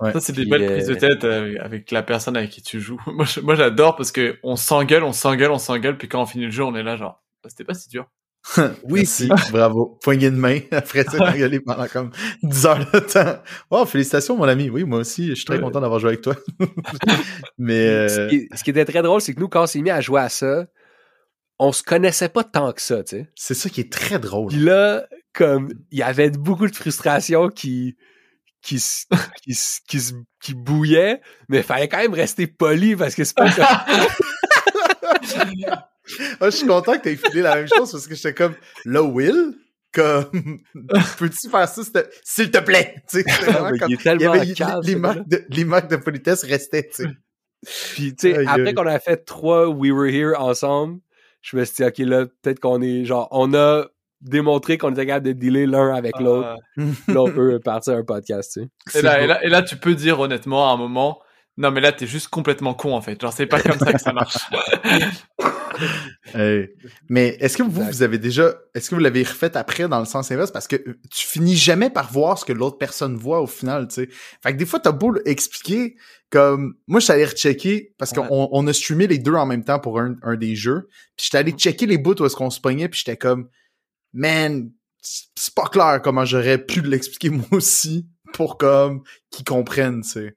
Ouais. Ça, c'est des belles euh, prises de tête euh, avec la personne avec qui tu joues. Moi, j'adore parce que on s'engueule, on s'engueule, on s'engueule, puis quand on finit le jeu, on est là, genre, Bah, c'était pas si dur. Oui, si. Bravo. Poignée de main. Après ça, t'engueuler pendant comme 10 heures de temps. Oh, félicitations, mon ami. Oui, moi aussi, je suis très content d'avoir joué avec toi. Mais, Ce, euh, qui, ce qui était très drôle, c'est que nous, quand on s'est mis à jouer à ça, on se connaissait pas tant que ça, tu sais. c'est ça qui est très drôle. Puis là, comme, il y avait beaucoup de frustration qui, qui, qui, qui bouillait, mais il fallait quand même rester poli parce que c'est pas comme... Ah, je suis content que t'aies filé la même chose parce que j'étais comme, là, Will, comme, peux-tu faire ça, s'il te- s'il te plaît? Tu sais, comme- il est il y tellement avait, les, marques de, les marques de politesse restaient, tu sais. Puis, tu sais, Aïe, après aïe. qu'on a fait trois We Were Here ensemble, je me suis dit, OK, là, peut-être qu'on est, genre, on a démontré qu'on était capable de dealer l'un avec l'autre. Euh, Là, on peut partir un podcast, tu sais. et, là, et, là, et là, tu peux dire honnêtement à un moment, non, mais là, t'es juste complètement con, en fait. Genre, c'est pas comme ça que ça marche. Hey. Mais est-ce que vous, vous avez déjà, est-ce que vous l'avez refait après dans le sens inverse? Parce que euh, tu finis jamais par voir ce que l'autre personne voit au final, tu sais. Fait que des fois, t'as beau expliquer, comme, moi, je suis allé rechecker, parce Ouais. qu'on on a streamé les deux en même temps pour un, un des jeux, puis j'étais allé checker les bouts où est-ce qu'on se pognait, puis j'étais comme, man, c'est c'est pas clair comment j'aurais pu l'expliquer moi aussi, pour comme, qu'ils comprennent, tu sais.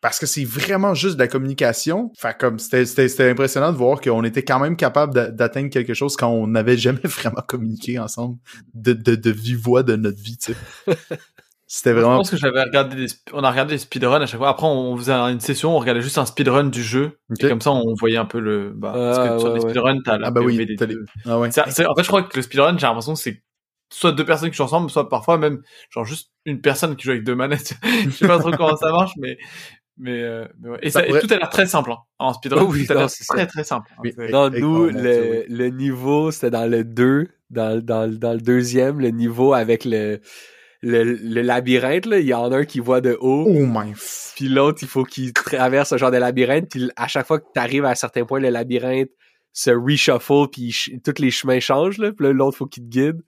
Parce que c'est vraiment juste de la communication. Fait comme c'était impressionnant de voir qu'on était quand même capable d'a- d'atteindre quelque chose quand on n'avait jamais vraiment communiqué ensemble de de, de vive voix de notre vie, tu sais. C'était Je vraiment pense que j'avais regardé des, on a regardé des speedruns à chaque fois. Après, on faisait une session, on regardait juste un speedrun du jeu. Et comme ça, on voyait un peu le, bah, parce Ah, que sur ouais, les ouais. speedruns, t'as la Ah bah oui, des t'as les- ah ouais. En fait, je crois que le speedrun, j'ai l'impression que c'est soit deux personnes qui jouent ensemble, soit parfois même, genre juste une personne qui joue avec deux manettes. je sais pas trop comment ça marche, mais, mais, euh, mais ouais. Et, Ça ça, et tout a l'air très simple, hein. En speedrun, Oh oui, tout a non, ça. très très simple. hein. Non, Et- nous, oh, le, le niveau, c'était dans le 2, dans, dans, dans le deuxième, le niveau avec le, le, le labyrinthe, là. Il y en a un qui voit de haut, Oh my puis l'autre, il faut qu'il traverse un genre de labyrinthe, puis à chaque fois que tu arrives à un certain point, le labyrinthe se reshuffle, puis ch- tous les chemins changent, là, puis là, l'autre, faut qu'il te guide.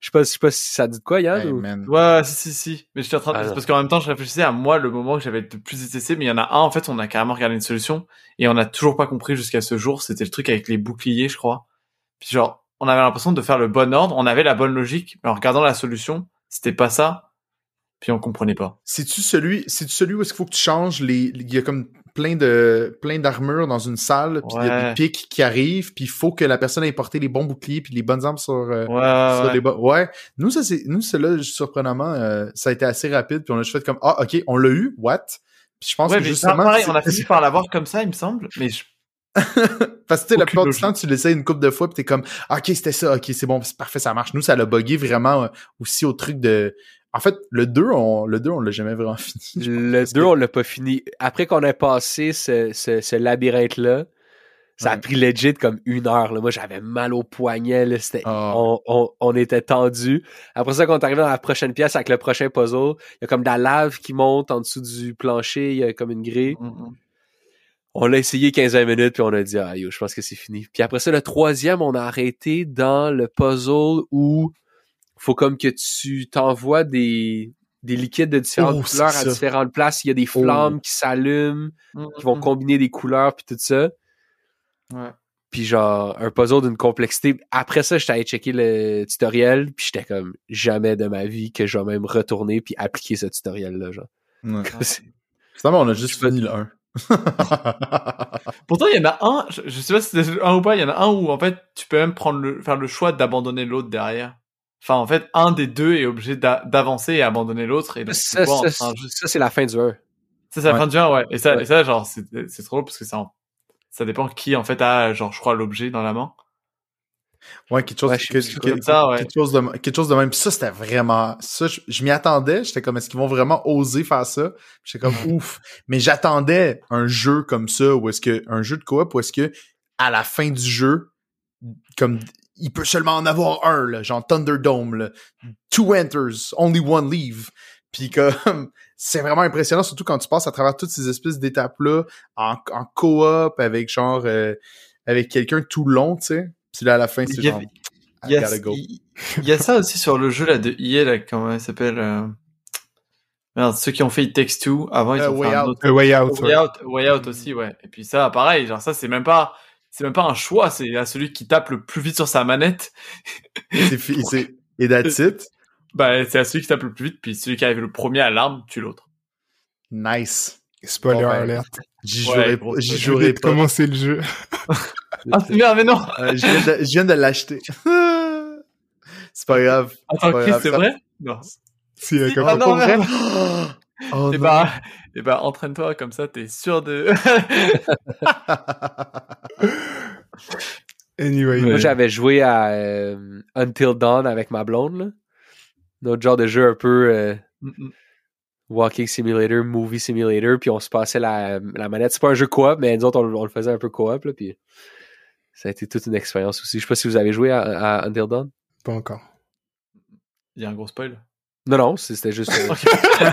Je sais pas, je sais pas si ça dit de quoi, Yann? Hey, ou-. Ouais, si, si, si. Mais j'étais en train de... Ah, parce qu'en même temps, je réfléchissais à moi, le moment que j'avais le plus détesté, mais il y en a un, en fait, on a carrément regardé une solution, et on n'a toujours pas compris jusqu'à ce jour, c'était le truc avec les boucliers, je crois. Puis genre, on avait l'impression de faire le bon ordre, on avait la bonne logique, mais en regardant la solution, c'était pas ça, puis on comprenait pas. C'est-tu celui, c'est-tu celui où est-ce qu'il faut que tu changes les, il y a comme plein de, plein d'armures dans une salle, puis il y a des pics qui arrivent, puis il faut que la personne ait porté les bons boucliers puis les bonnes armes sur, euh, Ouais, sur ouais. les bas. Ouais. Nous, ça, c'est, nous, c'est là, surprenamment, euh, ça a été assez rapide, puis on a juste fait comme, ah, ok, on l'a eu, what? Puis je pense Ouais, que mais justement, pareil, c'est- on a fini par l'avoir comme ça, il me semble, mais je... Parce que tu sais, la plupart du temps, tu l'essayes une couple de fois, puis t'es comme, Ah, ok, c'était ça, ok, c'est bon, c'est parfait, ça marche. Nous, ça l'a bugué vraiment euh, aussi au truc de. En fait, le 2, on, le 2, on l'a jamais vraiment fini. Le parce 2, que- on l'a pas fini. Après qu'on ait passé ce, ce, ce labyrinthe-là, ça a pris legit comme une heure. Là. Moi, j'avais mal au poignet. Là. C'était, Ah. on, on, on était tendu. Après ça, quand on est arrivé dans la prochaine pièce avec le prochain puzzle, il y a comme de la lave qui monte en dessous du plancher. Il y a comme une grille. Mm, On l'a essayé 15-20 minutes, puis on a dit, ah yo, je pense que c'est fini. Puis après ça, le troisième, on a arrêté dans le puzzle où faut comme que tu t'envoies des, des liquides de différentes Oh, couleurs à ça. différentes places. Il y a des flammes qui s'allument, qui vont combiner des couleurs, puis tout ça. Ouais. Puis genre, un puzzle d'une complexité. Après ça, j'étais allé checker le tutoriel, puis j'étais comme, jamais de ma vie que je vais même retourner puis appliquer ce tutoriel-là, genre. Ouais. Finalement, on a juste fini le 1. Pourtant, il y en a un, je, je sais pas si c'est un ou pas, il y en a un où en fait tu peux même prendre le, faire le choix d'abandonner l'autre derrière. Enfin, en fait, un des deux est obligé d'a- d'avancer et abandonner l'autre. Et donc, Ça, vois, c'est la fin du 1. ça, c'est la Ouais. fin du jeu, ouais. Et ça, Ouais. et ça genre, c'est trop parce que ça, en- ça dépend qui, en fait, a, genre, je crois, l'objet dans la main. Ouais, quelque chose, Ouais, que- que- ça, ouais. quelque chose de, quelque chose de même. Puis ça, c'était vraiment, ça, je, je m'y attendais. J'étais comme, est-ce qu'ils vont vraiment oser faire ça? J'étais comme, ouf. Mais j'attendais un jeu comme ça, où est-ce que, un jeu de coop, où est-ce que, à la fin du jeu, comme, il peut seulement en avoir un, là, genre Thunderdome, là. Two enters, only one leave. Puis comme, c'est vraiment impressionnant, surtout quand tu passes à travers toutes ces espèces d'étapes-là, en, en coop, avec genre, euh, avec quelqu'un tout le long, tu sais. Puis là, à la fin, c'est genre, Il y, I a, gotta go. il y a ça aussi sur le jeu, là, de EA, là, comment il s'appelle, euh... Merde, ceux qui ont fait It Takes Two, avant, ils Euh, ont Way fait un Out. autre A Way Out. Way ouais. Out, Way Out aussi, ouais. Et puis ça, pareil, genre ça, c'est même pas, c'est même pas un choix, c'est à celui qui tape le plus vite sur sa manette. C'est Et that's it? Bah, c'est à celui qui tape le plus vite, puis celui qui arrive le premier à l'arme tue l'autre. Nice. Spoiler ben, alert. J'y Ouais, jouerai, j'y pas. commencer le jeu. Ah, bien, mais non! Euh, je, viens de, je viens de l'acheter. c'est pas grave. Attends, Chris, c'est vrai? Non. Si, euh, Si, comme ah ça. non, vrai? Oh non. bah, et bah, entraîne-toi comme ça, t'es sûr de... Anyway. Moi, j'avais joué à euh, Until Dawn avec ma blonde, là. Notre genre de jeu un peu euh, Mm, Walking Simulator, Movie Simulator, puis on se passait la, la manette. C'est pas un jeu coop, mais nous autres, on, on le faisait un peu coop, là, puis ça a été toute une expérience aussi. Je sais pas si vous avez joué à, à Until Dawn. Pas encore. Il y a un gros spoil. Non, non, c'était juste... euh,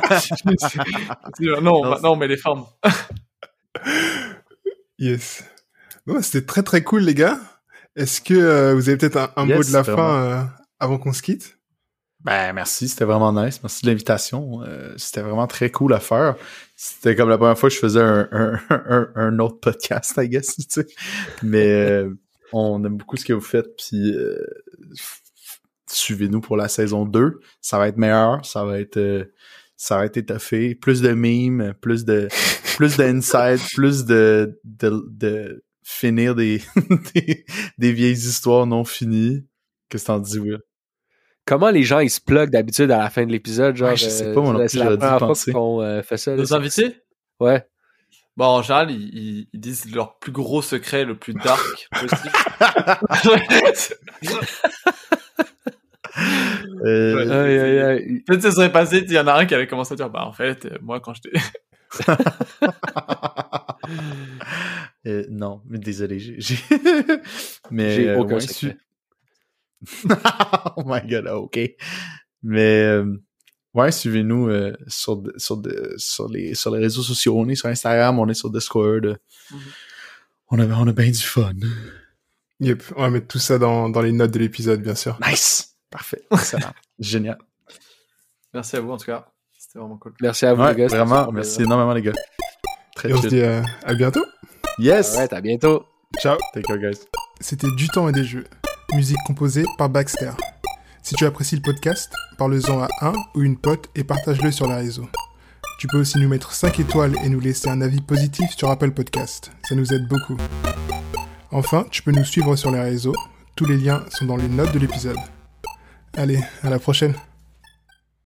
non, Non, maintenant on met les formes. Yes. Bon, c'était très très cool, les gars. Est-ce que euh, vous avez peut-être un, un Yes, mot de la fin euh, avant qu'on se quitte? Ben, merci, c'était vraiment nice. Merci de l'invitation. Euh, c'était vraiment très cool à faire. C'était comme la première fois que je faisais un, un, un, un autre podcast, I guess, tu sais. Mais euh, on aime beaucoup ce que vous faites, puis euh, suivez-nous pour la saison 2. Ça va être meilleur, ça va être euh, ça va être étoffé. Plus de memes, plus de plus d'insight, plus de, de, de finir des, des, des vieilles histoires non finies. Qu'est-ce que t'en dis, Will? Comment les gens, ils se pluguent d'habitude à la fin de l'épisode, genre... Ouais, je sais euh, pas, moi c'est plus, la première fois qu'on euh, fait ça. Nos invités? Ouais. Bon, en général, ils, ils- ils disent leur plus gros secret, le plus dark possible. Euh, Ouais. Aïe, aïe, aïe. Peut-être que ça serait passé, il y en a un qui avait commencé à dire, bah, en fait, euh, moi, quand j'étais... Euh, non, mais désolé, j'ai, j'ai... mais J'ai euh, aucun su- oh my god, ok. Mais euh, ouais, suivez-nous euh, sur de- sur de- sur les sur les réseaux sociaux. On est sur Instagram, on est sur Discord. Mhm. On a on a bien du fun. Yep, on va mettre tout ça dans, dans les notes de l'épisode, bien sûr. Nice, parfait, excellent, génial. Merci à vous, en tout cas. C'était vraiment cool. Merci à vous, Ouais, les gars. vraiment, merci plaisir. énormément les gars. Très Et on se dit euh, à bientôt. Yes. À bientôt. Ciao. Take care, guys. C'était Du temps et des jeux. Musique composée par Baxter. Si tu apprécies le podcast, parle-en à un ou une pote et partage-le sur les réseaux. Tu peux aussi nous mettre 5 étoiles et nous laisser un avis positif sur Apple Podcast. Ça nous aide beaucoup. Enfin, tu peux nous suivre sur les réseaux. Tous les liens sont dans les notes de l'épisode. Allez, à la prochaine.